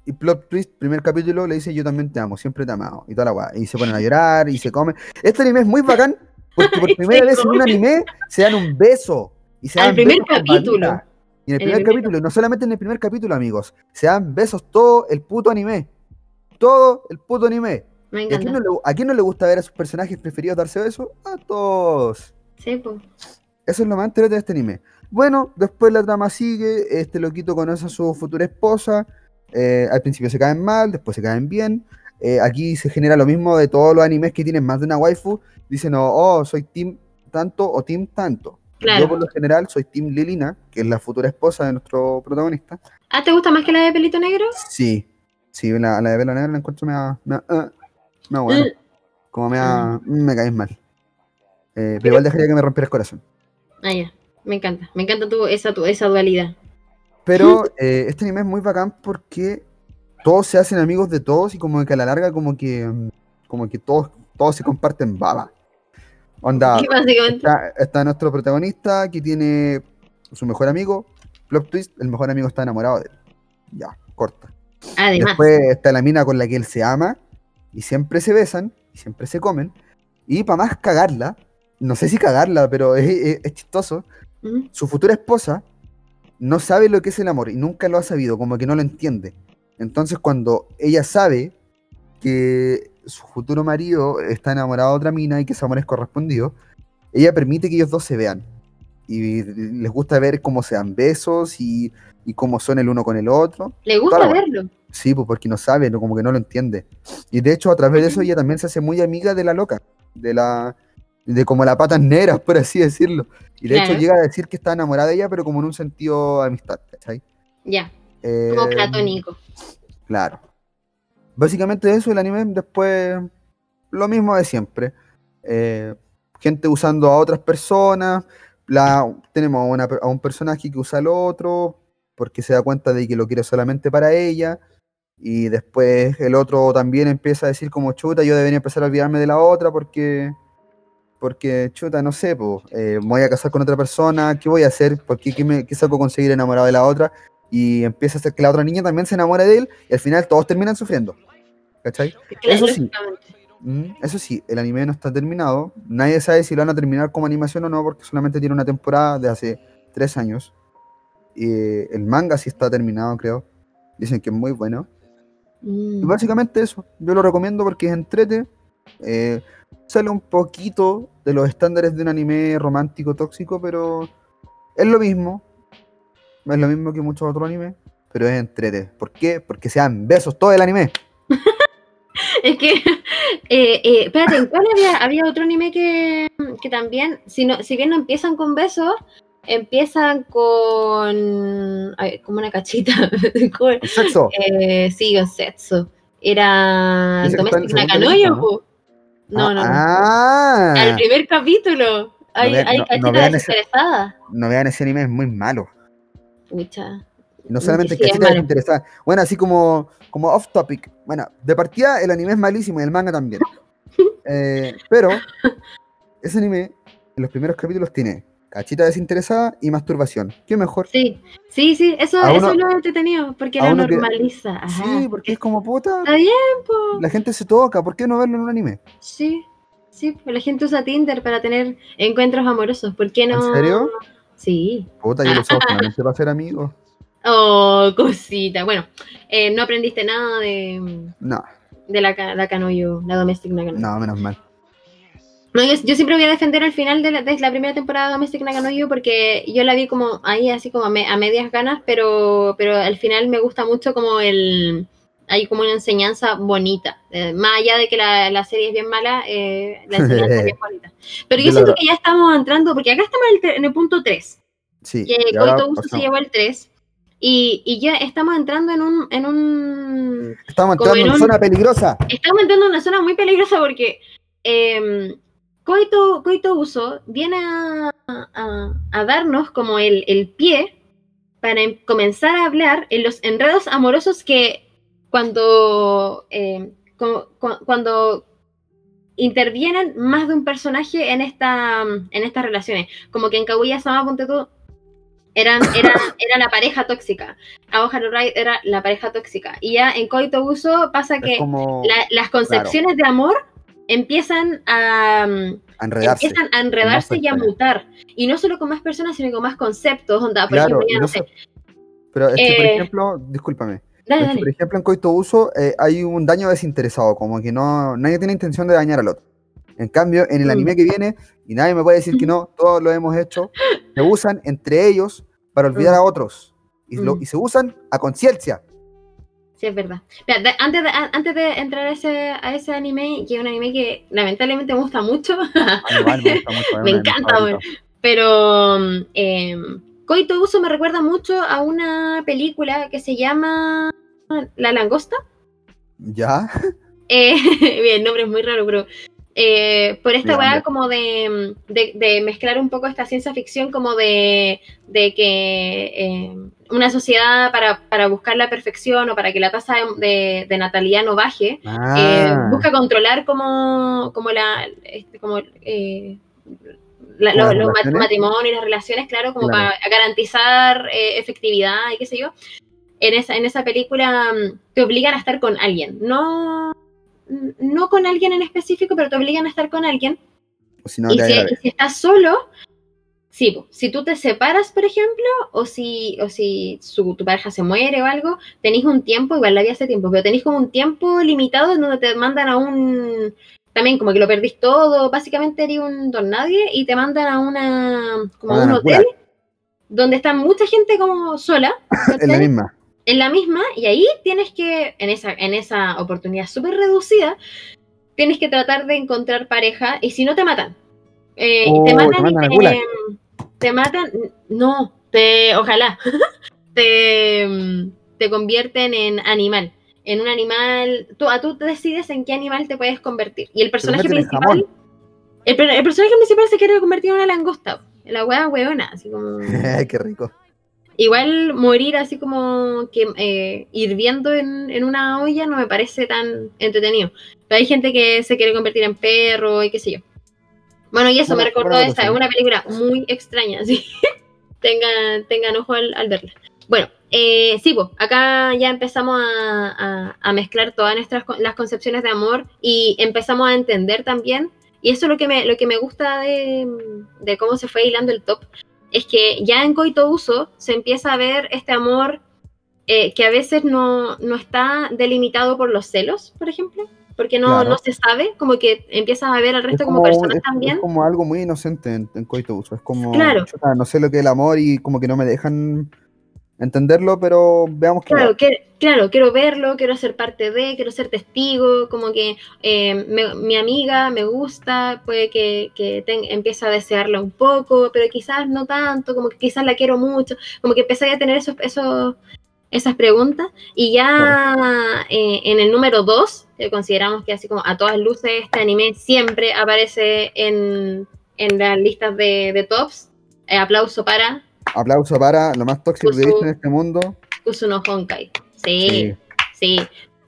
y plot twist, primer capítulo, le dice yo también te amo, siempre te amado. Y toda la weá. Y se ponen a llorar y se comen. Este anime es muy bacán porque por [LAUGHS] primera vez en un anime se dan un beso. Y se Al dan primer capítulo. Y en el primer capítulo, no solamente en el primer capítulo, amigos. Se dan besos todo el puto anime. Todo el puto anime. Me ¿Y a quién, encanta. no le, a quién no le gusta ver a sus personajes preferidos darse besos? A todos. Sí, pues. Eso es lo más interesante de este anime. Bueno, después la trama sigue. Este loquito conoce a su futura esposa. eh, al principio se caen mal, después se caen bien. eh, aquí se genera lo mismo de todos los animes que tienen más de una waifu. Dicen, oh, oh, soy team tanto o team tanto. Claro. Yo por lo general soy team Lilina, que es la futura esposa de nuestro protagonista. Ah, ¿te gusta más que la de pelito negro? Sí, sí, la, la de pelo negro la encuentro me da, me da, me da bueno. Como me da, me caes mal. Eh, pero igual dejaría que me rompiera el corazón. Ah, ya. Me encanta. Me encanta tu, esa, tu, esa dualidad. Pero [LAUGHS] eh, este anime es muy bacán porque todos se hacen amigos de todos y como que a la larga como que mm, como que todos, todos se comparten baba. Onda, está, está nuestro protagonista que tiene su mejor amigo, plot twist, el mejor amigo está enamorado de él. Ya, corta. Además. Después está la mina con la que él se ama y siempre se besan y siempre se comen. Y para más cagarla, no sé si cagarla, pero es, es- es chistoso, Mm. su futura esposa no sabe lo que es el amor y nunca lo ha sabido, como que no lo entiende. Entonces cuando ella sabe que su futuro marido está enamorado de otra mina y que ese amor es correspondido, ella permite que ellos dos se vean. Y les gusta ver cómo se dan besos y, y cómo son el uno con el otro. Le gusta verlo. Sí, pues porque no sabe, no- como que no lo entiende. Y de hecho, a través de eso, ella también se hace muy amiga de la loca, de la de como la patas negras, [LAUGHS] por así decirlo. Y de hecho llega a decir que está enamorada de ella, pero como en un sentido de amistad, ¿cachai? Ya, Eh, como platónico. Claro. Básicamente eso, el anime después lo mismo de siempre. Eh, gente usando a otras personas. La, tenemos a, una per- a un personaje que usa al otro porque se da cuenta de que lo quiere solamente para ella. Y después el otro también empieza a decir como chuta, yo debería empezar a olvidarme de la otra porque, porque chuta, no sé, pues, me voy a casar con otra persona, ¿qué voy a hacer? ¿Por qué, qué, me, qué saco conseguir enamorado de la otra? Y empieza a hacer que la otra niña también se enamore de él y al final todos terminan sufriendo. ¿Cachai? Eso sí. Mm, Eso sí, el anime no está terminado. Nadie sabe si lo van a terminar como animación o no, porque solamente tiene una temporada de hace tres años. Y el manga sí está terminado, creo. Dicen que es muy bueno. Y Mm. básicamente eso. Yo lo recomiendo porque es entrete. eh, sale un poquito de los estándares de un anime romántico tóxico, pero es lo mismo. Es lo mismo que muchos otros animes, pero es entrete. ¿Por qué? Porque se dan besos todo el anime. Es que, [LAUGHS] eh, eh, espérate, ¿en cuál había, había otro anime que, que también, si, no, si bien no empiezan con besos, empiezan con. ay, como una cachita. [LAUGHS] con- sexo. eh, sí, con sexo. Era Domestic Nakanoyo, ¿no? No, no, no. Ah, Al primer capítulo. Hay, vean- hay no- no cachitas vean ese- no vean ese anime, es muy malo. Pucha. No solamente Sí, es cachitas malo. desinteresadas. Bueno, así como, como off topic. Bueno, de partida el anime es malísimo y el manga también. [LAUGHS] Eh, pero ese anime, en los primeros capítulos, tiene cachita desinteresada y masturbación. ¿Qué mejor? Sí, sí, sí, eso, A eso uno- lo he entretenido, porque a la uno que- normaliza. Ajá. Sí, porque es como puta. Está bien, po. La gente se toca, ¿por qué no verlo en un anime? Sí, sí, la gente usa Tinder para tener encuentros amorosos. ¿Por qué no? ¿En serio? Sí. Puta, yo lo uso para [LAUGHS] ser amigos. Oh, cosita. Bueno, eh, no aprendiste nada de, No, de la, la Canoyo, la Domestic Nakanoyo. no, menos mal. No, yo, yo siempre voy a defender el final de la, de la primera temporada de Domestic Nakanoyo porque yo la vi como ahí así como a, me- a medias ganas, pero, pero al final me gusta mucho como el... Hay como una enseñanza bonita. Eh, más allá de que la, la serie es bien mala, eh, la enseñanza es bien [LAUGHS] bonita. Pero yo siento que ya estamos entrando, porque acá estamos en el, en el punto 3, Sí. que Koito Uso se llevó el 3, y, y ya estamos entrando en un, en un Estamos entrando en en un- zona peligrosa. estamos entrando en una zona muy peligrosa porque eh, Koito Uso viene a, a- a darnos como el, el pie para em- comenzar a hablar en los enredos amorosos que cuando, eh, cu- cu- cuando intervienen más de un personaje en, esta, en estas relaciones. Como que en Kaguya-sama, ponte tú, eran, era, era la pareja tóxica. Aoharu Rai era la pareja tóxica. Y ya en Koito Uso pasa que como la- las concepciones de amor empiezan a, mm, a enredarse. empiezan a enredarse y a mutar. Y no solo con más personas, sino con más conceptos. Onda, por Claro, ejemplo, no sé-. Pero es que, por Eh, ejemplo, discúlpame. Dale, Pero es que, dale. por ejemplo, en coito uso eh, hay un daño desinteresado, como que no nadie tiene intención de dañar al otro. En cambio, en el Mm. anime que viene, y nadie me puede decir que no, [LAUGHS] todos lo hemos hecho, se usan entre ellos para olvidar Mm. a otros. Y, lo- Mm. y se usan a conciencia. Sí, es verdad. De- antes, de, antes de entrar a ese, a ese anime, que es un anime que lamentablemente me gusta mucho, me gusta mucho, [LAUGHS] encanta, pero mm, eh, Koito Uso me recuerda mucho a una película que se llama La Langosta. ¿Ya? Eh, [LAUGHS] bien, el nombre es muy raro, pero eh, por esta weá como de, de, de mezclar un poco esta ciencia ficción como de, de que eh, una sociedad para, para buscar la perfección o para que la tasa de, natalidad no baje, eh, Ah, busca controlar como, como la este, como eh, la- ¿Como lo- las los matrimonios y las relaciones, claro, como Claro. para garantizar efectividad y qué sé yo. En esa, en esa película mm, te obligan a estar con alguien, no, no con alguien en específico, pero te obligan a estar con alguien. o si no y, te si, agrade. y si estás solo, sí, po, si tú te separas, por ejemplo, o si, o si su- tu pareja se muere o algo, tenéis un tiempo, igual la vi hace tiempo, pero tenéis como un tiempo limitado en donde te mandan a un. También como que lo perdís todo, básicamente eres un don nadie y te mandan a una como a un hotel donde está mucha gente como sola [LAUGHS] Es la misma. En la misma y ahí tienes que, en esa, en esa oportunidad súper reducida, tienes que tratar de encontrar pareja y si no te matan. Eh, Oh, te te matan y te, matan, no, te, ojalá, [LAUGHS] te, te convierten en animal. En un animal, tú, a tú decides en qué animal te puedes convertir. Y el personaje principal, el, per- el personaje principal se quiere convertir en una langosta. La wea hueona, así como... [LAUGHS] Qué rico. Igual morir así como que eh, hirviendo en, en una olla no me parece tan entretenido. Pero hay gente que se quiere convertir en perro y qué sé yo. Bueno, y eso Buena- me recordó esta, es una película muy extraña, así. [LAUGHS] tengan, tengan ojo al, al verla. Bueno, eh, sí, pues, acá ya empezamos a, a- a mezclar todas nuestras las concepciones de amor y empezamos a entender también, y eso es lo que me, lo que me gusta de, de cómo se fue hilando el top, es que ya en Coito Uso se empieza a ver este amor eh, que a veces no, no está delimitado por los celos, por ejemplo, porque no, Claro. no se sabe, como que empiezas a ver al resto Es como, como, personas es- también. es como algo muy inocente en, en Coito Uso. Es como, Claro. chuta, no sé lo que es el amor y como que no me dejan entenderlo, pero veamos que Claro, que- claro, quiero verlo, quiero ser parte de, quiero ser testigo, como que eh, me- mi amiga me gusta, puede que, que empiece a desearla un poco, pero quizás no tanto, como que quizás la quiero mucho, como que empecé a tener esos, esos, esas preguntas. Y ya eh, en el número 2, que consideramos que así como a todas luces este anime siempre aparece en, en las listas de, de tops, Eh, aplauso para aplauso para lo más tóxico que he visto en este mundo. Kusuno Honkai. Sí, sí.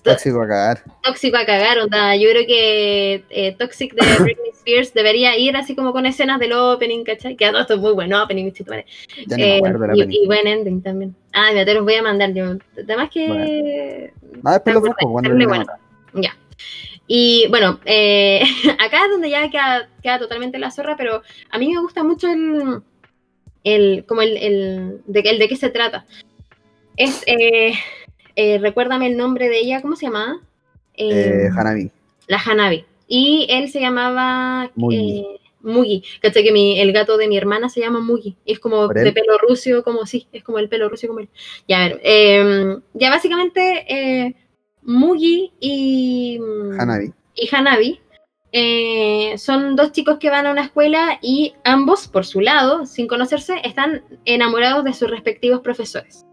tóxico a cagar. tóxico a cagar, onda. Yo creo que eh, Toxic de [COUGHS] Britney Spears debería ir así como con escenas del opening, ¿cachai? Que a todo esto es muy bueno opening. Ya ni me Eh, y, y buen ending también. Ah, mira, te los voy a mandar yo. Además que... Ah, después lo me busco cuando lo bueno. Ya. Y bueno, eh, [LAUGHS] acá es donde ya queda, queda totalmente la zorra, pero a mí me gusta mucho el, el como el, el, de, el de qué se trata. Es, eh, eh, recuérdame el nombre de ella, ¿cómo se llamaba? Eh, Eh, Hanabi. la Hanabi. Y él se llamaba Mugi. Mugi. ¿Cachai? Que mi, el gato de mi hermana se llama Mugi. Es como ¿Por de pelo rucio, como sí, es como el pelo rucio como él. Ya, a ver. eh, ya básicamente Mugi y. mm, Hanabi. y Hanabi eh, son dos chicos que van a una escuela y ambos, por su lado, sin conocerse, están enamorados de sus respectivos profesores.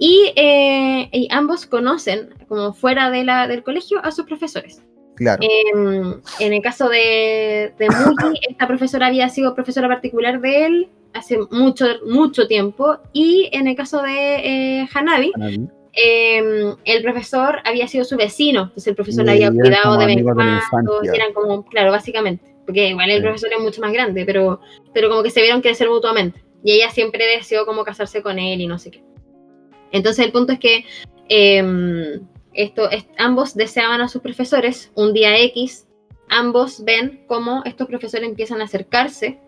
Y, eh, y ambos conocen, como fuera de la, del colegio, a sus profesores. Claro. Eh, en el caso de, de Mugi, esta profesora había sido profesora particular de él hace mucho, mucho tiempo. Y en el caso de eh, Hanabi, Hanabi. Eh, el profesor había sido su vecino, entonces el profesor Y le había cuidado de vez en cuando, eran como, claro, básicamente, porque igual el Sí. profesor es mucho más grande, pero, pero como que se vieron crecer mutuamente, y ella siempre deseó como casarse con él y no sé qué. Entonces el punto es que eh, esto, es- ambos deseaban a sus profesores, un día X, ambos ven cómo estos profesores empiezan a acercarse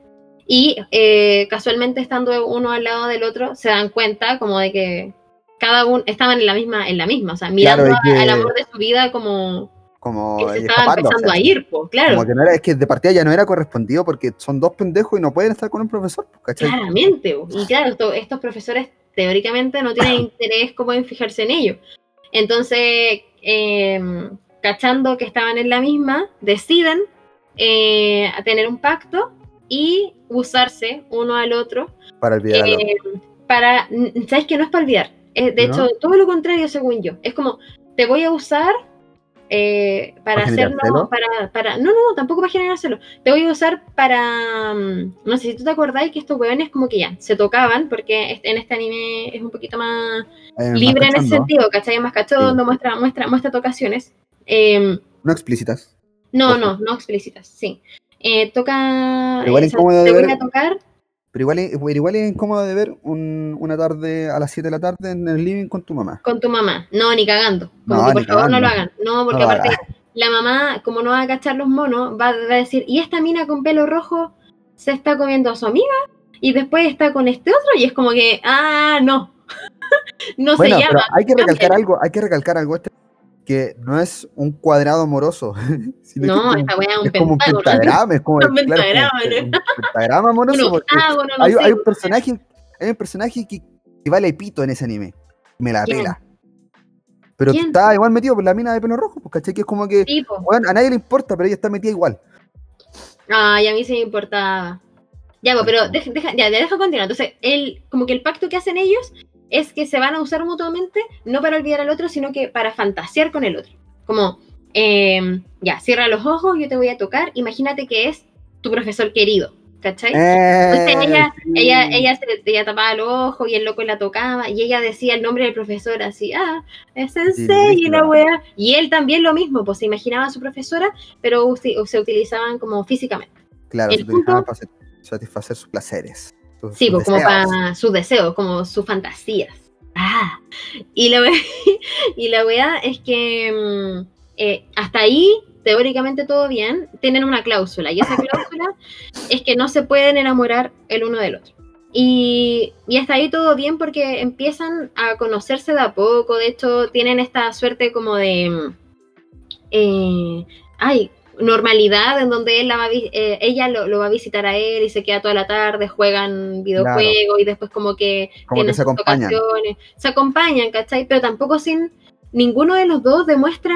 y eh, casualmente estando uno al lado del otro se dan cuenta como de que cada uno estaban en la misma, en la misma, o sea, mirando Claro, que- al amor de su vida como Como que se estaba empezando o sea, a ir, pues, claro, Como que no era, es que de partida ya no era correspondido porque son dos pendejos y no pueden estar con un profesor, ¿cachai? claramente, po. y claro, esto- estos profesores teóricamente no tienen [CLEARS THROAT] interés como en fijarse en ello. Entonces, eh, cachando que estaban en la misma, deciden eh, tener un pacto y usarse uno al otro Para olvidarlo. eh, para, ¿sabes que no es para olvidar? Eh, de ¿No? hecho, todo lo contrario según yo. Es como, te voy a usar eh, para ¿Para hacerlo, para, para, no, no, tampoco para generárselo. Te voy a usar para, mm, no sé si tú te acordáis que estos weones como que ya se tocaban, porque en este anime es un poquito más Eh, más libre en ese sentido, ¿cachai? Más cachondo, Sí. muestra, muestra, muestra tocaciones. Eh, No explícitas. no, Ojo. no, no explícitas, sí. Eh, toca, Igual eh, o sea, incómodo de te voy ver. a tocar Pero igual, es- pero igual es incómodo de ver un- una tarde a las 7 de la tarde en el living con tu mamá. con tu mamá. No, ni cagando. Como No, que por favor no lo hagan. No, porque No aparte la mamá, como no va a cachar los monos, va a decir, ¿y esta mina con pelo rojo se está comiendo a su amiga? Y después está con este otro y es como que, ah, no. [LAUGHS] no Bueno, se pero llama. hay que recalcar algo, hay que recalcar algo este, que no es un cuadrado amoroso. [LAUGHS] sino No, es esta weá es un pentagrama, es como, [LAUGHS] Un claro, pentagrama, un- ¿no? un pentagrama amoroso porque no hay, sé. hay un personaje, hay un personaje que, que vale pito en ese anime. Me la ¿Quién? pela. Pero ¿Quién? está igual metido por la mina de pelo rojo, pues caché que es como que Sí, weón, a nadie le importa, pero ella está metida igual. Ay, a mí sí me importaba. Ya, pues, pero deja, deja- ya, ya, deja continuar. Entonces, el, como que el pacto que hacen ellos es que se van a usar mutuamente, no para olvidar al otro, sino que para fantasear con el otro. Como, eh, ya, cierra los ojos, yo te voy a tocar, imagínate que es tu profesor querido, ¿cachai? Entonces Eh, ella, sí. ella, ella, se, ella tapaba los ojos y el loco la tocaba y ella decía el nombre del profesor así, ah, es sensei y la wea. Y él también lo mismo, pues se imaginaba a su profesora, pero se utilizaban como físicamente. Claro, el se utilizaban punto- para satisfacer sus placeres. Sus- Sí, sus pues como para sus deseos, como sus fantasías. Ah, y la, [LAUGHS] y la es que mm, eh, hasta ahí, teóricamente todo bien, tienen una cláusula. Y esa [LAUGHS] cláusula es que no se pueden enamorar el uno del otro. Y, y hasta ahí todo bien porque empiezan a conocerse de a poco. De hecho, tienen esta suerte como de. mm, eh, ay, normalidad en donde él la va eh, ella lo, lo va a visitar a él y se queda toda la tarde, juegan videojuegos y después como que Como que tienen se acompañan. Se acompañan, ¿cachai? Pero tampoco sin ninguno de los dos demuestra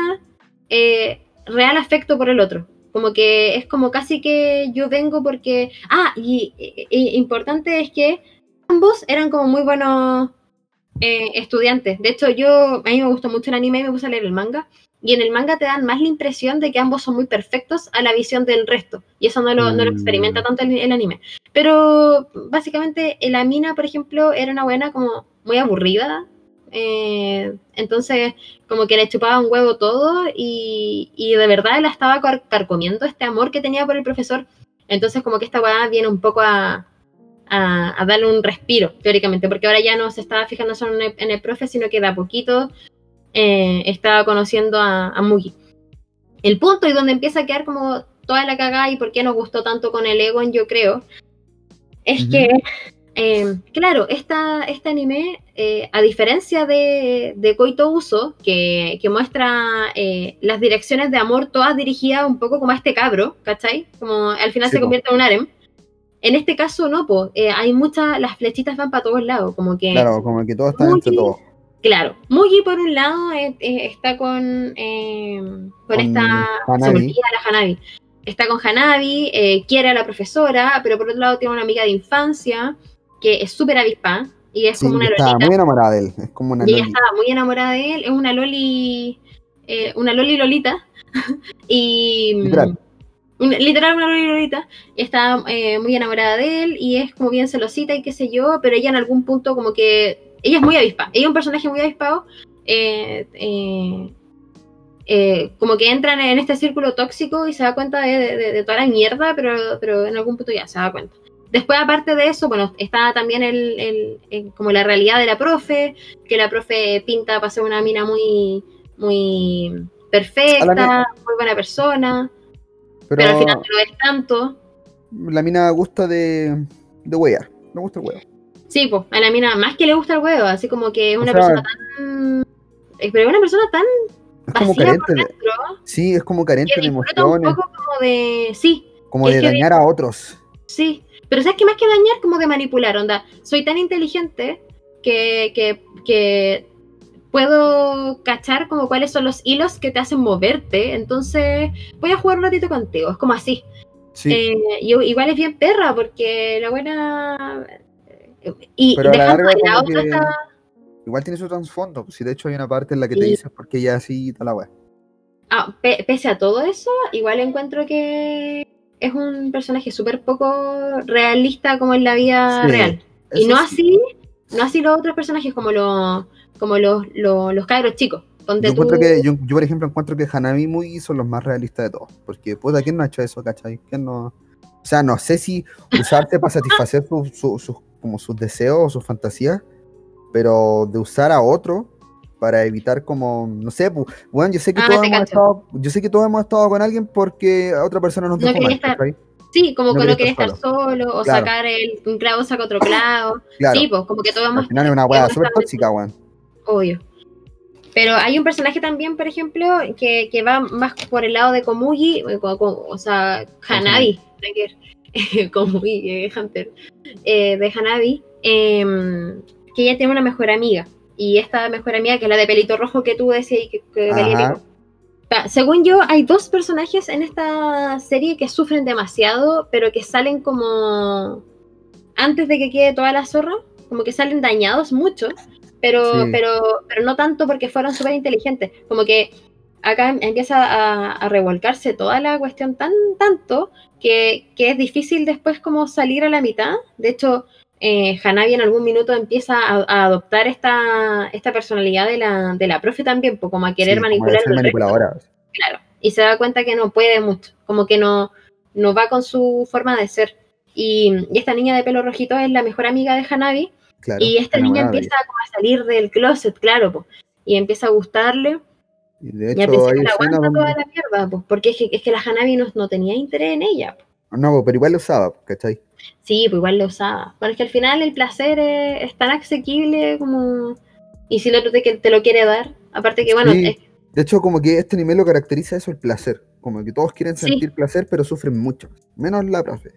eh, real afecto por el otro. Como que es como casi que yo vengo porque... Ah, y, y- y importante es que ambos eran como muy buenos eh, estudiantes. De hecho, yo a mí me gustó mucho el anime y me puse a leer el manga. Y en el manga te dan más la impresión de que ambos son muy perfectos a la visión del resto. Y eso no lo, no lo Mm. experimenta tanto el, el anime. Pero básicamente la mina, por ejemplo, era una buena como muy aburrida. eh, entonces, como que le chupaba un huevo todo y, y de verdad la estaba car- carcomiendo este amor que tenía por el profesor. Entonces, como que esta weá viene un poco a, a, a darle un respiro, teóricamente, porque ahora ya no se estaba fijando solo en el, en el profe, sino que de a poquito eh, estaba conociendo a, a Mugi. El punto y donde empieza a quedar como toda la cagada y por qué nos gustó tanto con el Egon, yo creo, es Ujú. que, eh, claro, esta, este anime, eh, a diferencia de, de Koito Uso, que, que muestra eh, las direcciones de amor todas dirigidas un poco como a este cabro, ¿cachai? Como al final Sí, se convierte en un harem. En este caso no, pues hay muchas, las flechitas van para todos lados, como que... Claro, como que todos están Muy- entre todos. Claro, Mugi por un lado eh, eh, está con, eh, con, Con esta Hanabi. olvida la Hanabi. Está con Hanabi, eh, quiere a la profesora, pero por otro lado tiene una amiga de infancia que es súper avispa y es Sí, como una estaba lolita. muy enamorada de él. Es como una Y ella Loli. estaba muy enamorada de él, es una loli, eh, una loli lolita. [LAUGHS] y mm, Literal. una- literal una loli lolita. Y está eh, muy enamorada de él y es como bien celosita y qué sé yo, pero ella en algún punto como que ella es muy avispa, ella es un personaje muy avispado. eh, eh, eh, como que entra en este círculo tóxico y se da cuenta de, de- de toda la mierda, pero, pero en algún punto ya se da cuenta. Después, aparte de eso, bueno, está también el, el- el- como la realidad de la profe, que la profe pinta para ser una mina muy, muy perfecta, muy buena persona, Pero, pero, al final no lo es tanto. la mina gusta de, de wear. Me gusta el huevo. Sí, pues, a la mina más que le gusta el huevo, así como que es O una sea, persona tan... eh, Pero es una persona tan Es como vacía por carente de, dentro sí, es como carente que de disfruta un emociones, poco como de... Sí, como de dañar a otros. Sí, pero sabes que más que dañar, como de manipular, onda. Soy tan inteligente que, que, que puedo cachar como cuáles son los hilos que te hacen moverte, entonces voy a jugar un ratito contigo, es como así. Sí, Eh, y igual es bien perra, porque la buena... Y, pero y a la larga que esta- igual tiene su trasfondo. Si de hecho hay una parte en la que te dices por qué ella así y tal la wea. ah, pe- pese a todo eso, igual encuentro que es un personaje súper poco realista como en la vida Sí, real. Y no sí. así, no así los otros personajes como los, como los, los, los cabros chicos. Yo, tú- que, yo, yo, por ejemplo, encuentro que Hanami Muy son los más realistas de todos. Porque, puta, ¿quién no ha hecho eso, cachai? ¿Quién no? O sea, no sé si usarte para satisfacer sus su- sus- como sus deseos o sus fantasías, pero de usar a otro para evitar como, no sé, pues, bueno, yo sé que Ah, todos hemos estado, yo sé que todos hemos estado con alguien porque a otra persona nos No dejó quería mal, estar-. Sí, como no que no quería estar solo, o Claro. sacar el, un clavo saca otro clavo. Claro, Sí, pues como que todos hemos al final es una weá súper tóxica, weón. Obvio. Pero hay un personaje también, por ejemplo, que, que va más por el lado de Komugi, o sea, Hanabi, nada [LAUGHS] Komugi, eh, Hunter, eh, de Hanabi, em, que ella tiene una mejor amiga. Y esta mejor amiga, que es la de pelito rojo que tú decías que, que Según yo, hay dos personajes en esta serie que sufren demasiado, pero que salen como antes de que quede toda la zorra, como que salen dañados mucho, pero, Sí. pero, pero no tanto porque fueron súper inteligentes. Como que acá em- empieza a, a revolcarse toda la cuestión tan tanto que, que es difícil después como salir a la mitad. De hecho, eh, Hanabi en algún minuto empieza a, a adoptar esta, esta personalidad de la, de la profe también, pues, como a querer Sí, como manipular al resto. manipuladora. Claro. Y se da cuenta que no puede mucho, como que no, no va con su forma de ser. Y, y esta niña de pelo rojito es la mejor amiga de Hanabi. Claro, y esta niña empieza como a salir del closet, claro, po, y empieza a gustarle. Y de y al hecho, principio la aguanta donde- toda la mierda, po, porque es que, es que la Hanabi no, no tenía interés en ella. No, pero igual lo usaba, ¿cachai? Sí, pues igual lo usaba. Bueno, es que al final el placer es, es tan asequible como... Y si el otro te, te lo quiere dar, aparte que, bueno, Sí. es- De hecho, como que este anime lo caracteriza eso, el placer. Como que todos quieren Sí. sentir placer, pero sufren mucho. Menos la profe.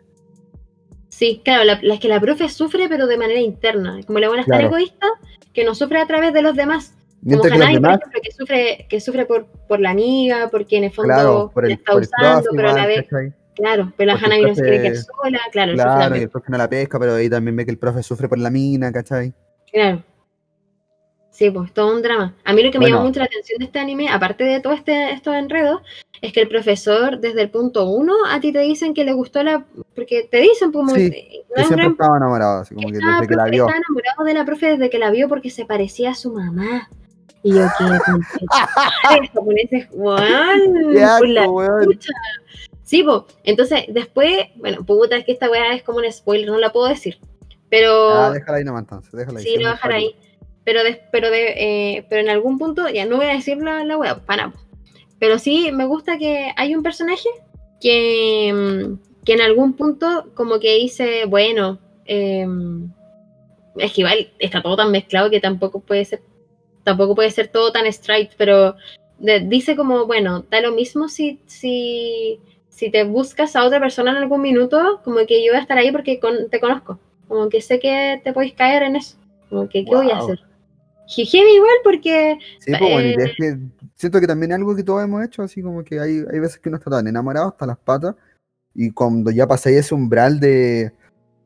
Sí, claro, la, la- es que la profe sufre, pero de manera interna. Como la buena estar Claro. egoísta, que no sufre a través de los demás. Mientras como que los Hanabi, por demás, ejemplo, que sufre, que sufre por, por la amiga, porque en el fondo claro, por la el, está por el usando, profe pero a la vez, claro, pero la el Hanabi no se quiere quedar sola, claro, el Claro, y el profe no la pesca, pero ahí también ve que el profe sufre por la mina, ¿cachai? claro. Sí, pues todo un drama. A mí lo que me Bueno. llamó mucho la atención de este anime, aparte de todo este, estos enredos, es que el profesor, desde el punto uno, a ti te dicen que le gustó la. Porque te dicen, como. Sí, no Que es siempre gran estaba enamorado, así como que desde que la vio. estaba enamorado de la profe desde que la vio porque se parecía a su mamá. Y yo, [LAUGHS] ¿qué? Japoneses, weón, asco, weón. Sí, po. Entonces, después, bueno, puta, es que esta weá es como un spoiler, no la puedo decir. Pero. Ah, déjala ahí nomás entonces, déjala ahí. Sí, lo dejar ahí. Pero, de- pero, de, eh, pero en algún punto, ya no voy a decir la, la wea, para. Pero sí me gusta que hay un personaje que, mm, que en algún punto como que dice, bueno, eh, es que igual está todo tan mezclado que tampoco puede ser, tampoco puede ser todo tan straight, pero de- dice como, bueno, da lo mismo si, si, si te buscas a otra persona en algún minuto, como que yo voy a estar ahí porque con- te conozco, como que sé que te podéis caer en eso, como que qué voy a Wow. hacer. Heavy igual porque Sí, pues bueno, y Eh, es que siento que también es algo que todos hemos hecho, así como que hay, hay veces que uno está tan enamorado hasta las patas, y cuando ya pasáis ese umbral de,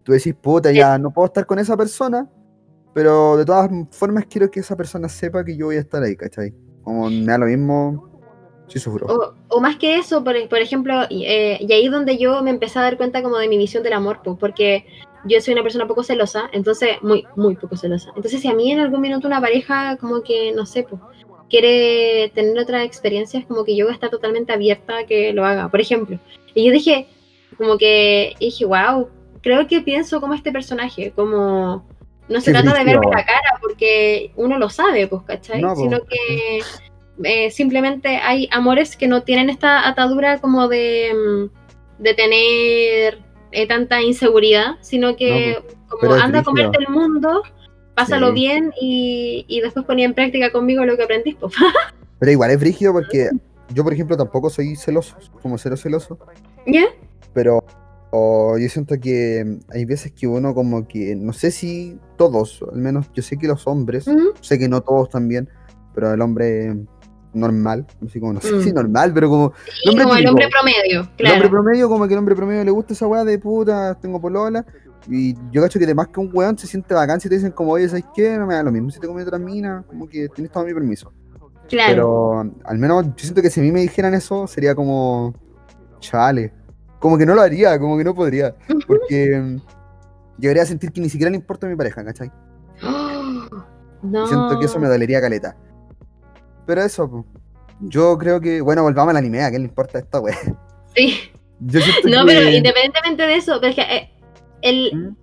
tú decís, puta, ya no puedo estar con esa persona, pero de todas formas quiero que esa persona sepa que yo voy a estar ahí, ¿cachai? Como me da lo mismo, sí. O, o más que eso, por, por ejemplo, eh, y ahí es donde yo me empecé a dar cuenta como de mi visión del amor, pues, porque yo soy una persona poco celosa, entonces, muy, muy poco celosa. Entonces, si a mí en algún minuto una pareja como que, no sé, pues, quiere tener otras experiencias, como que yo voy a estar totalmente abierta a que lo haga, por ejemplo. Y yo dije, como que, dije, wow, creo que pienso como este personaje, como... No se trata de verme la cara porque uno lo sabe, pues, ¿cachai? No, pues. Sino que eh, simplemente hay amores que no tienen esta atadura como de, mm, de tener eh, tanta inseguridad, sino que como pero es anda a comerte el mundo, pásalo Sí. bien y, y después ponía en práctica conmigo lo que aprendís. pues. [LAUGHS] Pero igual es brígido porque yo, por ejemplo, tampoco soy celoso, como cero celoso, ¿Ya? pero o yo siento que hay veces que uno como que, no sé si todos, al menos yo sé que los hombres, sé que no todos también, pero el hombre normal, así como no sé Mm. si normal, pero como Y como el hombre promedio, el hombre claro. promedio, como que el hombre promedio le gusta esa weá de puta, tengo polola, y yo cacho que además que un weón se siente bacán si te dicen como, oye, ¿sabes qué? No me da lo mismo si te comes otra mina, como que tienes todo mi permiso. Claro. Pero al menos yo siento que si a mí me dijeran eso, sería como. Chale. Como que no lo haría, como que no podría. Porque llegaría a sentir que ni siquiera le importa a mi pareja, ¿cachai? No. [GASPS] Y siento que eso me dolería caleta. Pero eso, yo creo que. Bueno, volvamos al anime, ¿a qué le importa esta wea? Sí. [LAUGHS] Yo No, que- pero independientemente de eso, pero es que eh, el ¿Mm?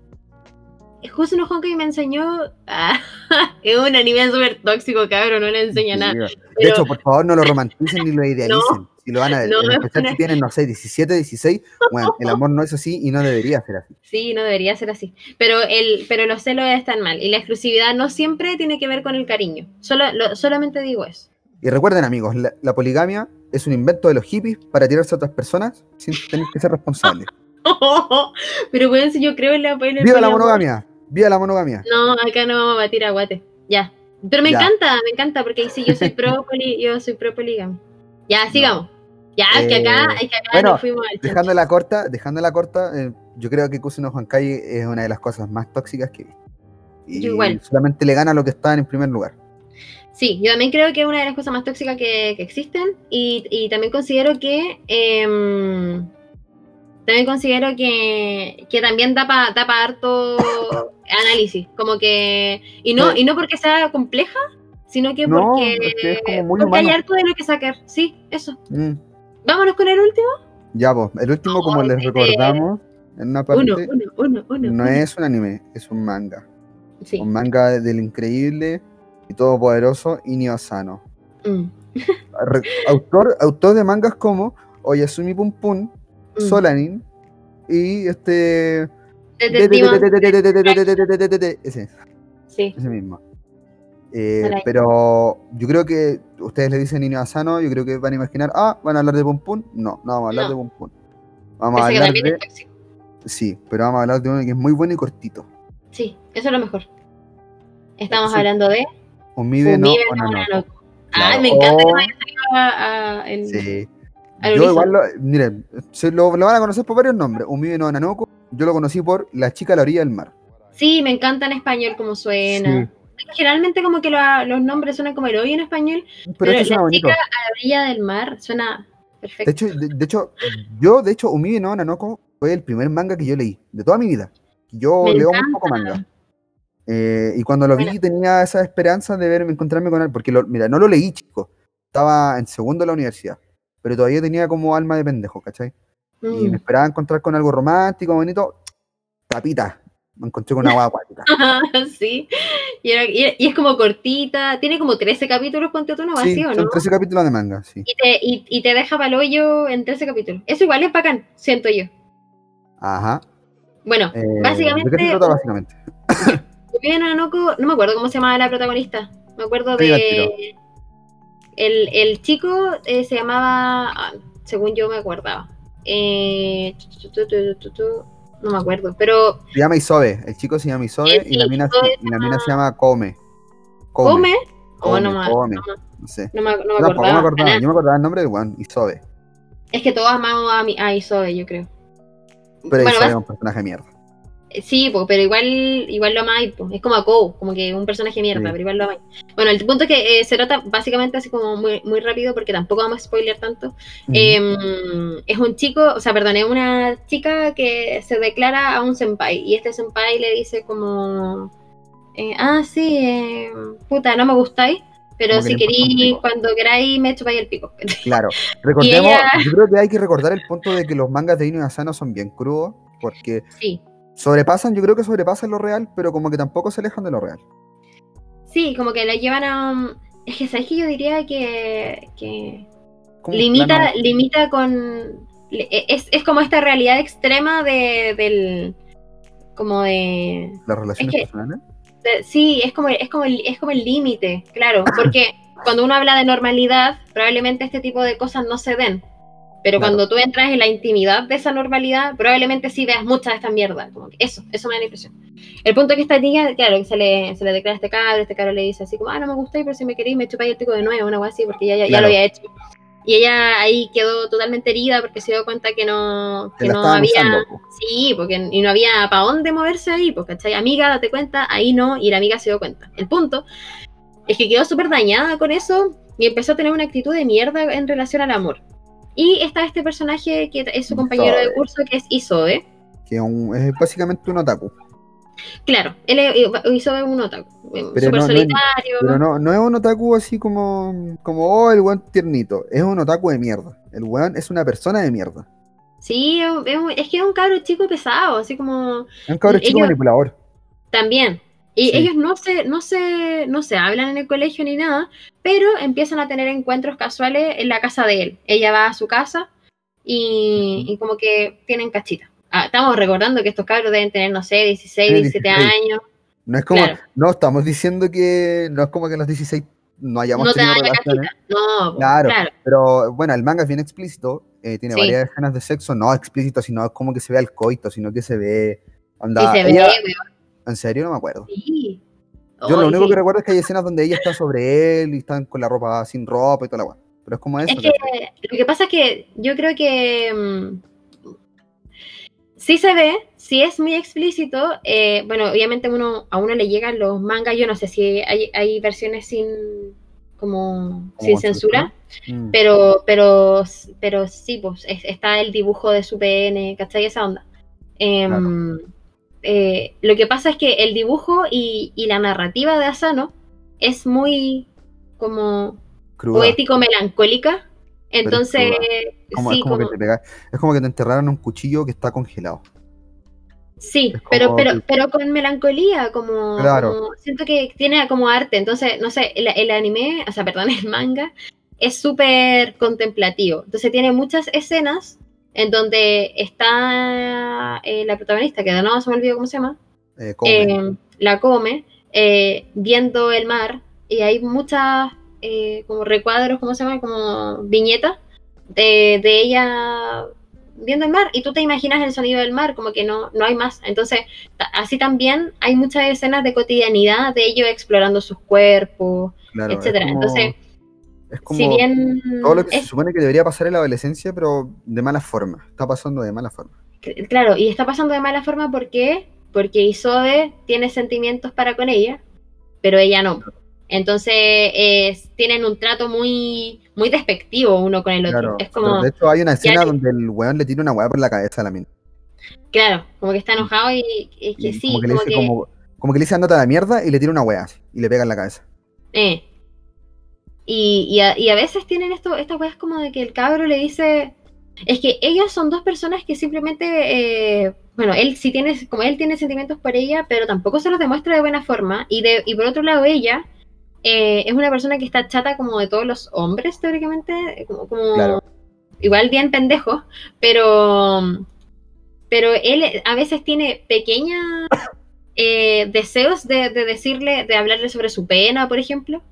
Justo no Honkai me enseñó. ah, [LAUGHS] es un anime súper tóxico, cabrón, no le enseña Sí, nada. De Pero- hecho, por favor, no lo [LAUGHS] romanticen ni lo idealicen. Si lo van a [LAUGHS] no, si tienen, no sé, 17, 16, bueno, el amor no es así y no debería ser así. Sí, no debería ser así. Pero el, pero los celos están mal. Y la exclusividad no siempre tiene que ver con el cariño. Solo, lo- solamente digo eso. Y recuerden, amigos, la, la poligamia es un invento de los hippies para tirarse a otras personas sin tener que ser responsables. [LAUGHS] pero bueno, si yo creo en la el ¡Viva la monogamia! ¡Viva la monogamia! No, acá no vamos a batir aguate. Ya. Pero me Ya. encanta, me encanta, porque ahí sí yo soy [LAUGHS] pro poli, yo soy pro poligamia. Ya, sigamos. Ya, es que acá, Eh, es que acá bueno, nos fuimos al chancho. Dejándola corta, dejándola corta, eh, yo creo que Kusuno Honkai es una de las cosas más tóxicas que he visto. Y igual. solamente le gana lo que están en primer lugar. Sí, yo también creo que es una de las cosas más tóxicas que, que existen y, y también considero que em, también considero que, que también da para da pa harto [COUGHS] análisis, como que y no y no porque sea compleja, sino que No, porque, es como muy porque hay harto de lo que sacar. Sí, eso. Mm. Vámonos con el último. Ya, pues, el último, como les recordamos, en una parte, Uno, uno, uno, uno. no es un anime, es un manga. Sí. Un manga del increíble y todopoderoso Inio Asano. Mm, autor, autor de mangas como Oyasumi Pum Pum, mm. Solanin y este... Ese, Sí. ese mismo. Eh, pero yo creo que ustedes le dicen Inio Asano, yo creo que van a imaginar, ah, ¿van a hablar de Pum Pum? No, no vamos a hablar No. de Pum Pum. Vamos a Ese que hablar de... Sí, pero vamos a hablar de uno que es muy bueno y cortito. Sí, eso es lo mejor. Estamos Sí. hablando de Umibe no no Onanoko. Onanoko. Ah, me encanta que Oh, no haya salido a- a- en- Sí. al Yo igual, lo, miren, se lo, lo van a conocer por varios nombres. Umibe no Onanoko, yo lo conocí por La chica a la orilla del mar. Sí, me encanta en español como suena. Generalmente como que lo- los nombres suenan como el hoy en español, Pero, pero, este suena la chica a la orilla del mar suena De perfecto. hecho, de, de hecho, yo, de hecho, Umibe no Onanoko fue el primer manga que yo leí, de toda mi vida. Yo Me leo muy encanta. poco manga. Eh, y cuando lo vi tenía esa esperanza de verme, encontrarme con él, porque lo- mira, no lo leí, chico. Estaba en segundo de la universidad, pero todavía tenía como alma de pendejo, ¿cachai? Y me Mm. esperaba encontrar con algo romántico, bonito. Tapita. Me encontré con una agua acuática. [LAUGHS] sí, y, era- y- y es como cortita, tiene como 13 capítulos, ponte tú, no Sí, vacío, son ¿no? 13 capítulos de manga, sí. Y te, y, y te deja para hoyo en 13 capítulos. Eso igual es bacán, siento yo. Ajá. Bueno, Eh, básicamente, ¿De qué se trata básicamente? [COUGHS] Umibe no me acuerdo cómo se llamaba la protagonista. Me acuerdo Sí, de. El, el chico eh, se llamaba. ah, según yo me acordaba. Eh, tu, tu, tu, tu, tu, no me acuerdo, pero Se llama Isobe. El chico se llama Isobe y, la mina, Isobe y la mina se llama Come. ¿come? Oh, Come, no, me- come. no sé. no me, no me acordaba. Yo me acordaba el nombre de Juan, Isobe. Es que todos amamos a, mi, a Isobe, yo creo. Pero Bueno, Isobe es un personaje de mierda. Sí, po, pero igual, igual lo amáis, po. es como a Kou, como que un personaje mierda, Sí. pero igual lo amáis. Bueno, el punto es que eh, se trata básicamente así como muy, muy rápido, porque tampoco vamos a spoiler tanto. Em, es un chico, o sea, perdón, es una chica que se declara a un senpai, y este senpai le dice como, eh, ah, sí, eh, puta, no me gustáis, pero Como que si un queréis, cuando queráis, me chupáis el pico. [LAUGHS] Claro. Recordemos, ella- yo creo que hay que recordar el punto de que los mangas de Inio Asano son bien crudos, porque sí, sobrepasan, yo creo que sobrepasan lo real, pero como que tampoco se alejan de lo real. sí, como que la llevan a... Es que, ¿sabes que Yo diría que... limita, plano- limita con. e, Es, es como esta realidad extrema de, del. Como de, las relaciones es que- personales. de- Sí, es como, es como el es como el límite, claro. [LAUGHS] Porque cuando uno habla de normalidad, probablemente este tipo de cosas no se den. Pero Claro. cuando tú entras en la intimidad de esa normalidad, probablemente sí veas mucha de esta mierda. Como que eso, eso me da la impresión. El punto es que esta niña, claro, que se le, se le declara a este cabro, este cabro le dice así como, ah, no me gustáis, pero si me queréis me chupáis el pico de nuevo, una cosa así, porque ya, ya, ya Claro. lo había hecho. Y ella ahí quedó totalmente herida porque se dio cuenta que no, Que no había... usando. po. Sí, porque y no había para dónde moverse ahí, pues, ¿cachai? Amiga, date cuenta, ahí no, y la amiga se dio cuenta. El punto es que quedó súper dañada con eso y empezó a tener una actitud de mierda en relación al amor. Y está este personaje que es su compañero de curso, que es Isobe. Que es, un- es básicamente un otaku. Claro, él es, Isobe es un otaku, eh, Pero súper no- no- solitario. Pero no, no es un otaku así como, como oh, el weón tiernito. Es un otaku de mierda. El weón es una persona de mierda. Sí, es, un- que es un cabro chico pesado, así como Es un cabrón Y chico ellos- manipulador. también. Y Sí. ellos no se, no se, no se hablan en el colegio ni nada, pero empiezan a tener encuentros casuales en la casa de él. Ella va a su casa y, y como que tienen cachita. Ah, estamos recordando que estos cabros deben tener, no sé, 16, Sí, 17 16. años. No es como, Claro. no estamos diciendo que no es como que los 16 no hayamos No te tenido relaciones. cachita. No, Claro. claro. Pero bueno, el manga es bien explícito. eh, tiene Sí. varias escenas de sexo, no explícito, sino como que se ve el coito, sino que se ve. Onda, Y se ve, ella- weón, ¿En serio? No me acuerdo. sí. Yo lo único sí. que recuerdo es que hay escenas donde ella está sobre él y están con la ropa sin ropa y toda la weá. Pero es como eso. Es que ¿cachai? lo que pasa es que yo creo que mm, sí se ve, sí es muy explícito. eh, bueno, obviamente uno, a uno le llegan los mangas, yo no sé si hay, hay versiones sin como sin censura, Mm, pero, pero, pero sí, pues es- está el dibujo de su PN, ¿cachai? Esa onda. Em, eh, lo que pasa es que el dibujo y, y la narrativa de Asano es muy como cruda. poético-melancólica. Entonces, Como- sí, es, como como- que te pega- es como que te enterraron un cuchillo que está congelado. sí, pero, pero, que- pero con melancolía, como, Claro. como- siento que tiene como arte. Entonces, no sé, el, el anime, o sea, perdón, [LAUGHS] el manga es súper contemplativo. Entonces tiene muchas escenas en donde está eh, la protagonista, que de nuevo se me olvidó cómo se llama, Eh, come. eh, la come, eh, viendo el mar, y hay muchas eh, como recuadros, ¿cómo se llama? Como viñetas de, de ella viendo el mar, y tú te imaginas el sonido del mar, como que no, no hay más. Entonces, así también hay muchas escenas de cotidianidad de ellos explorando sus cuerpos, claro, etcétera. como- Entonces, es como si bien todo lo que se supone que debería pasar en la adolescencia, pero de mala forma. Está pasando de mala forma. Claro, y está pasando de mala forma ¿por qué? porque Isobe tiene sentimientos para con ella, pero ella no. Entonces es- tienen un trato muy, muy despectivo uno con el otro. Claro, es como, de hecho hay una escena donde el weón le tira una weá por la cabeza a la mina. claro, como que está enojado y, y que Y sí, como que le como dice que, como, como que le dice andate a la mierda y le tira una weá y le pega en la cabeza. eh. Y, y, a, y a veces tienen esto, estas weas como de que el cabro le dice, es que ellos son dos personas que simplemente, eh, bueno, él sí tiene, como él tiene sentimientos por ella, pero tampoco se los demuestra de buena forma. Y, de, y por otro lado, ella eh, es una persona que está chata como de todos los hombres, teóricamente, como, como Claro. igual bien pendejo, pero, pero él a veces tiene pequeños eh, deseos de, de decirle, de hablarle sobre su pena, por ejemplo,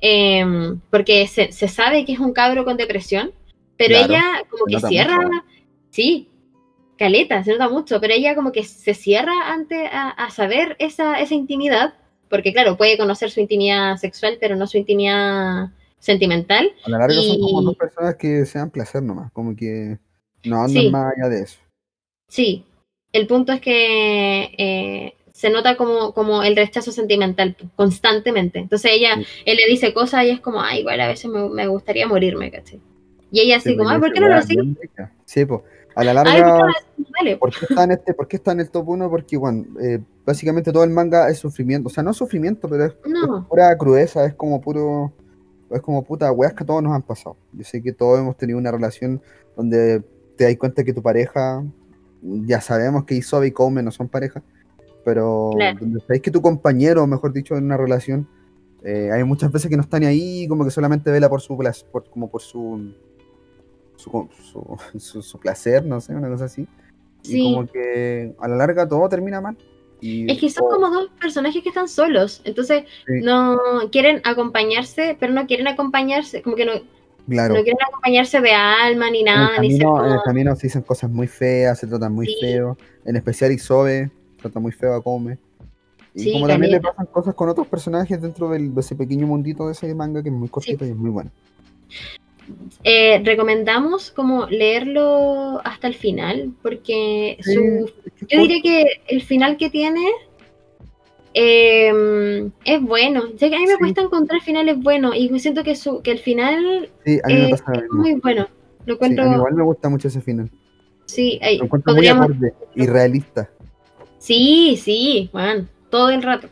Em, porque se, se sabe que es un cabro con depresión, pero Claro, ella como que cierra, mucho. sí, caleta, se nota mucho, pero ella como que se cierra ante a, a saber esa, esa intimidad, porque claro, puede conocer su intimidad sexual, pero no su intimidad sentimental. A la larga son como Y- dos personas que se dan placer nomás, como que no andan Sí. más allá de eso. Sí, el punto es que eh, se nota como, como el rechazo sentimental constantemente. Entonces ella, él le dice cosas y es como, ay, igual a veces me, me gustaría morirme, ¿cachai? Y ella así Sí, como, pues, ay, ¿por qué no lo sigues? Sí, pues. A la Ay, ¿por qué larga, no? Dale. ¿por qué está en este, por qué está en el top 1? Porque, bueno, eh, básicamente todo el manga es sufrimiento. O sea, no es sufrimiento, pero es, No, es pura crudeza, es como puro. Es como puta weas que a todos nos han pasado. Yo sé que todos hemos tenido una relación donde te das cuenta que tu pareja, ya sabemos que Isobe y Koume no son pareja, pero Claro. donde sabéis que tu compañero, mejor dicho, en una relación, eh, hay muchas veces que no está ni ahí, como que solamente vela por su placer, por, como por su su, su, [LAUGHS] su- su placer, no sé, una cosa así. Sí. Y como que a la larga todo termina mal. Y es que son como dos personajes que están solos. Entonces, Sí. no quieren acompañarse, pero no quieren acompañarse, como que no, claro. no quieren acompañarse de alma ni En el, nada, ni ser en el camino se dicen cosas muy feas, se tratan muy Sí. feo. En especial Isobe trata muy feo a Come. Y Sí, como también le pasan cosas con otros personajes dentro del- de ese pequeño mundito de ese manga que es muy cortito y es muy bueno. Eh, recomendamos como leerlo hasta el final, porque su Yo diría que el final que tiene Eh, es bueno. Ya que a mí me Sí. cuesta encontrar finales buenos y me siento que, su, que el final Sí, eh, es muy bueno. Lo encuentro. a mí igual me gusta mucho ese final. Sí, ahí, Lo encuentro podríamos- muy acorde y realista. Sí, sí, Juan, todo el rato.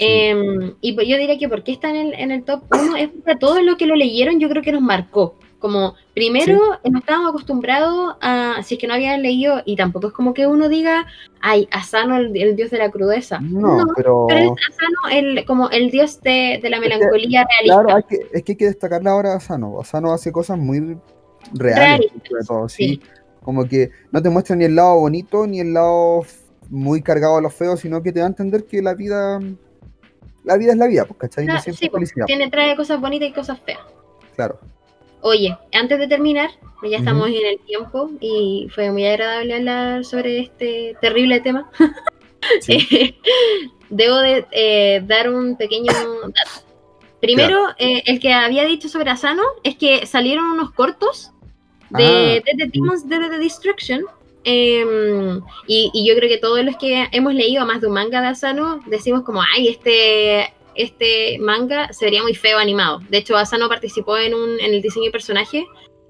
Eh, y pues yo diría que porque está en el, en el top 1 es porque a todos los que lo leyeron yo creo que nos marcó. Como primero no estábamos acostumbrados a, si es que no habían leído, y tampoco es como que uno diga, ay, Asano el, el dios de la crudeza. No, pero pero es Asano el, como el dios de, de la melancolía realista. claro, hay que, es que hay que destacarle ahora a Asano. Asano hace cosas muy reales, de todo, sí. sí. Como que no te muestra ni el lado bonito ni el lado muy cargado a lo feo, sino que te da a entender que la vida la vida es la vida, pues, ¿cachai? No siempre sí, es pues, felicidad, tiene, trae cosas bonitas y cosas feas. claro. Oye, antes de terminar, ya estamos en el tiempo y fue muy agradable hablar sobre este terrible tema. [LAUGHS] Sí. Debo de eh, dar un pequeño dato. Primero, eh, el que había dicho sobre Asano es que salieron unos cortos de, Ah, The Demons de The Destruction. Em, y, y yo creo que todos los que hemos leído más de un manga de Asano decimos como, ay, este, este manga se vería muy feo animado. De hecho, Asano participó en, un, en el diseño de personaje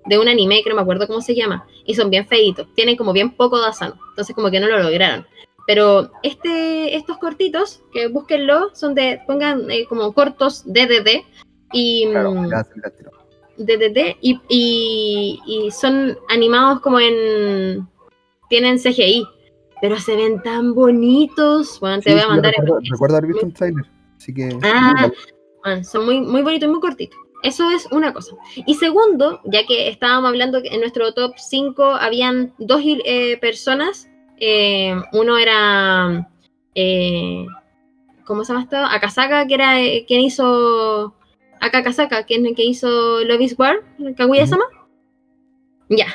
de un anime que no me acuerdo cómo se llama. Y son bien feitos. Tienen como bien poco de Asano. Entonces como que no lo lograron. Pero este, estos cortitos, que búsquenlo, son de, pongan eh, como cortos DDD. Y, claro, mm. DDD y, y, y son animados como en. Tienen CGI, pero se ven tan bonitos. Bueno, te Sí, voy a mandar. recuerdo, haber visto un trailer, así que Ah, bueno, son muy, muy bonitos y muy cortitos. Eso es una cosa. Y segundo, ya que estábamos hablando que en nuestro top 5 habían dos eh, personas. eh, uno era. eh, ¿Cómo se llama esto? Akasaka, que era eh, quien hizo. Akakasaka, que es el que hizo Love is War, Kaguya-sama. Ya.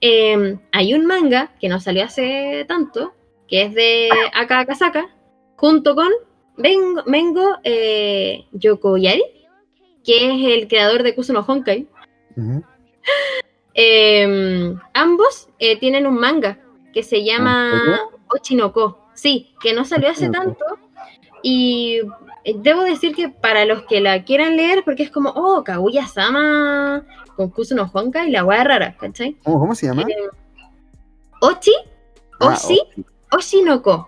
Eh, hay un manga que no salió hace tanto, que es de Akakasaka, junto con Mengo, Mengo eh, Yokoyari, que es el creador de Kusuno Honkai. Eh, ambos eh, tienen un manga que se ¿En llama? Ochinoko. Sí, que no salió hace tanto. Y eh, debo decir que para los que la quieran leer, porque es como, oh, Kaguya-sama con Kusuno Honkai, la hueá rara, ¿cachai? ¿Cómo, cómo se llama? Eh, Ochi, Ah, Oshi, Ochi. Oshinoko.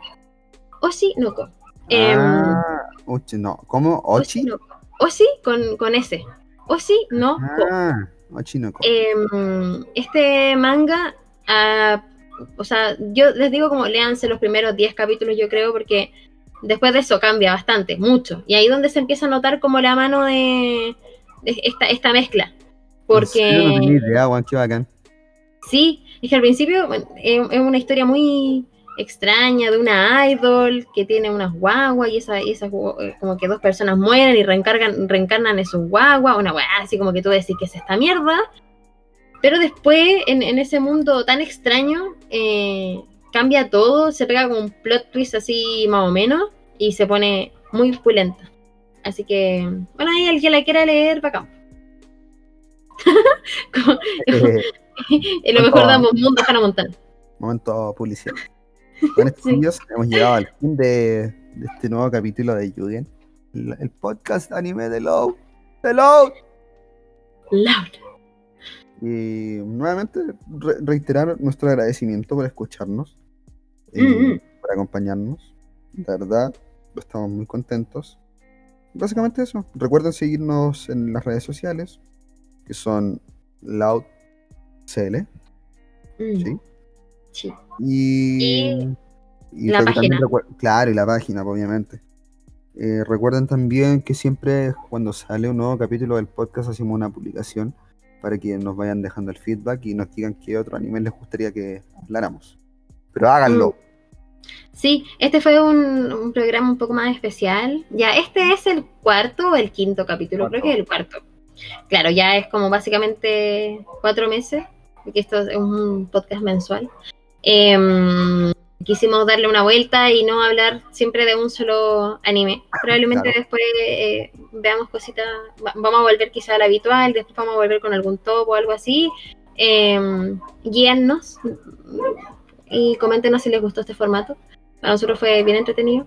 Oshinoko. Em, Ah, Ochi, no. ¿Cómo? ¿Ochi? Oshinoko. Oshi con, con S. Oshi no ko. Ah, Ochinoko. Em, este manga, ah, o sea, yo les digo como léanse los primeros 10 capítulos, yo creo, porque después de eso cambia bastante, mucho. Y ahí donde se empieza a notar como la mano de, de esta, esta mezcla. Serio, No tenía Porque idea, qué bacán. sí, es que al principio es, una historia muy extraña de una idol que tiene unas guaguas y esa, y esas gu- eh, como que dos personas mueren y reencargan, reencarnan en sus guaguas, una weá así como que tú decís que es esta mierda. Pero después, en, en ese mundo tan extraño, eh, cambia todo, se pega con un plot twist así más o menos y se pone muy pulenta. Así que, bueno, ahí el que la quiera leer, bacán. [LAUGHS] Como- Eh, lo mejor de ambos mundos, Hannah Montana. momento publicidad. [LAUGHS] Con estos Sí. niños hemos llegado al fin de, de este nuevo capítulo de Yugen. El, el podcast anime de Low. De Low. Laura. Y nuevamente re- reiterar nuestro agradecimiento por escucharnos, y Mm, mm. por acompañarnos. De verdad, estamos muy contentos. Básicamente eso. Recuerden seguirnos en las redes sociales, que son LoudCL. Mm, Sí. sí. Y, Y y la página. claro, y la página, obviamente. Eh, recuerden también que siempre cuando sale un nuevo capítulo del podcast hacemos una publicación para que nos vayan dejando el feedback y nos digan qué otro anime les gustaría que habláramos. Pero háganlo. Sí, este fue un, un programa un poco más especial. Ya, este es el cuarto o el quinto capítulo, creo que es el cuarto. Claro, ya es como básicamente cuatro meses, porque esto es un podcast mensual. Em, quisimos darle una vuelta y no hablar siempre de un solo anime. Probablemente Claro. después eh, veamos cositas, va- vamos a volver quizá al habitual, después vamos a volver con algún top o algo así. Em, guíennos y coméntenos si les gustó este formato. Para nosotros fue bien entretenido.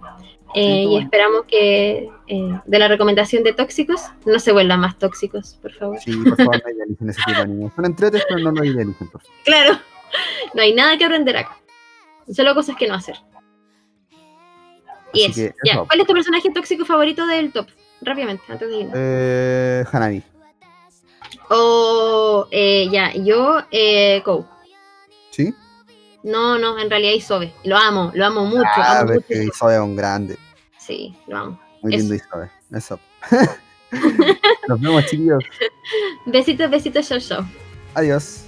Eh, tú, y esperamos que eh, de la recomendación de tóxicos no se vuelvan más tóxicos, por favor. Sí, por favor, [LAUGHS] no idealicen ese tipo de anime. Son entretes, pero no lo idealicen, por favor. Claro, [LAUGHS] no hay nada que aprender acá. Solo cosas que no hacer. Y eso. Ya. ¿Cuál es tu personaje tóxico favorito del top? Rápidamente, antes de irnos. Eh, Hanami. O, eh, ya, yo, eh, Kou. ¿Sí? No, no, en realidad Isobe. Lo amo, lo amo mucho. Ah, amo mucho. Isobe es un grande. Sí, lo amo. Muy Eso. lindo Isobe. Eso. Nos vemos, chiquillos. [LAUGHS] Besitos, besitos, chau, chau. Adiós.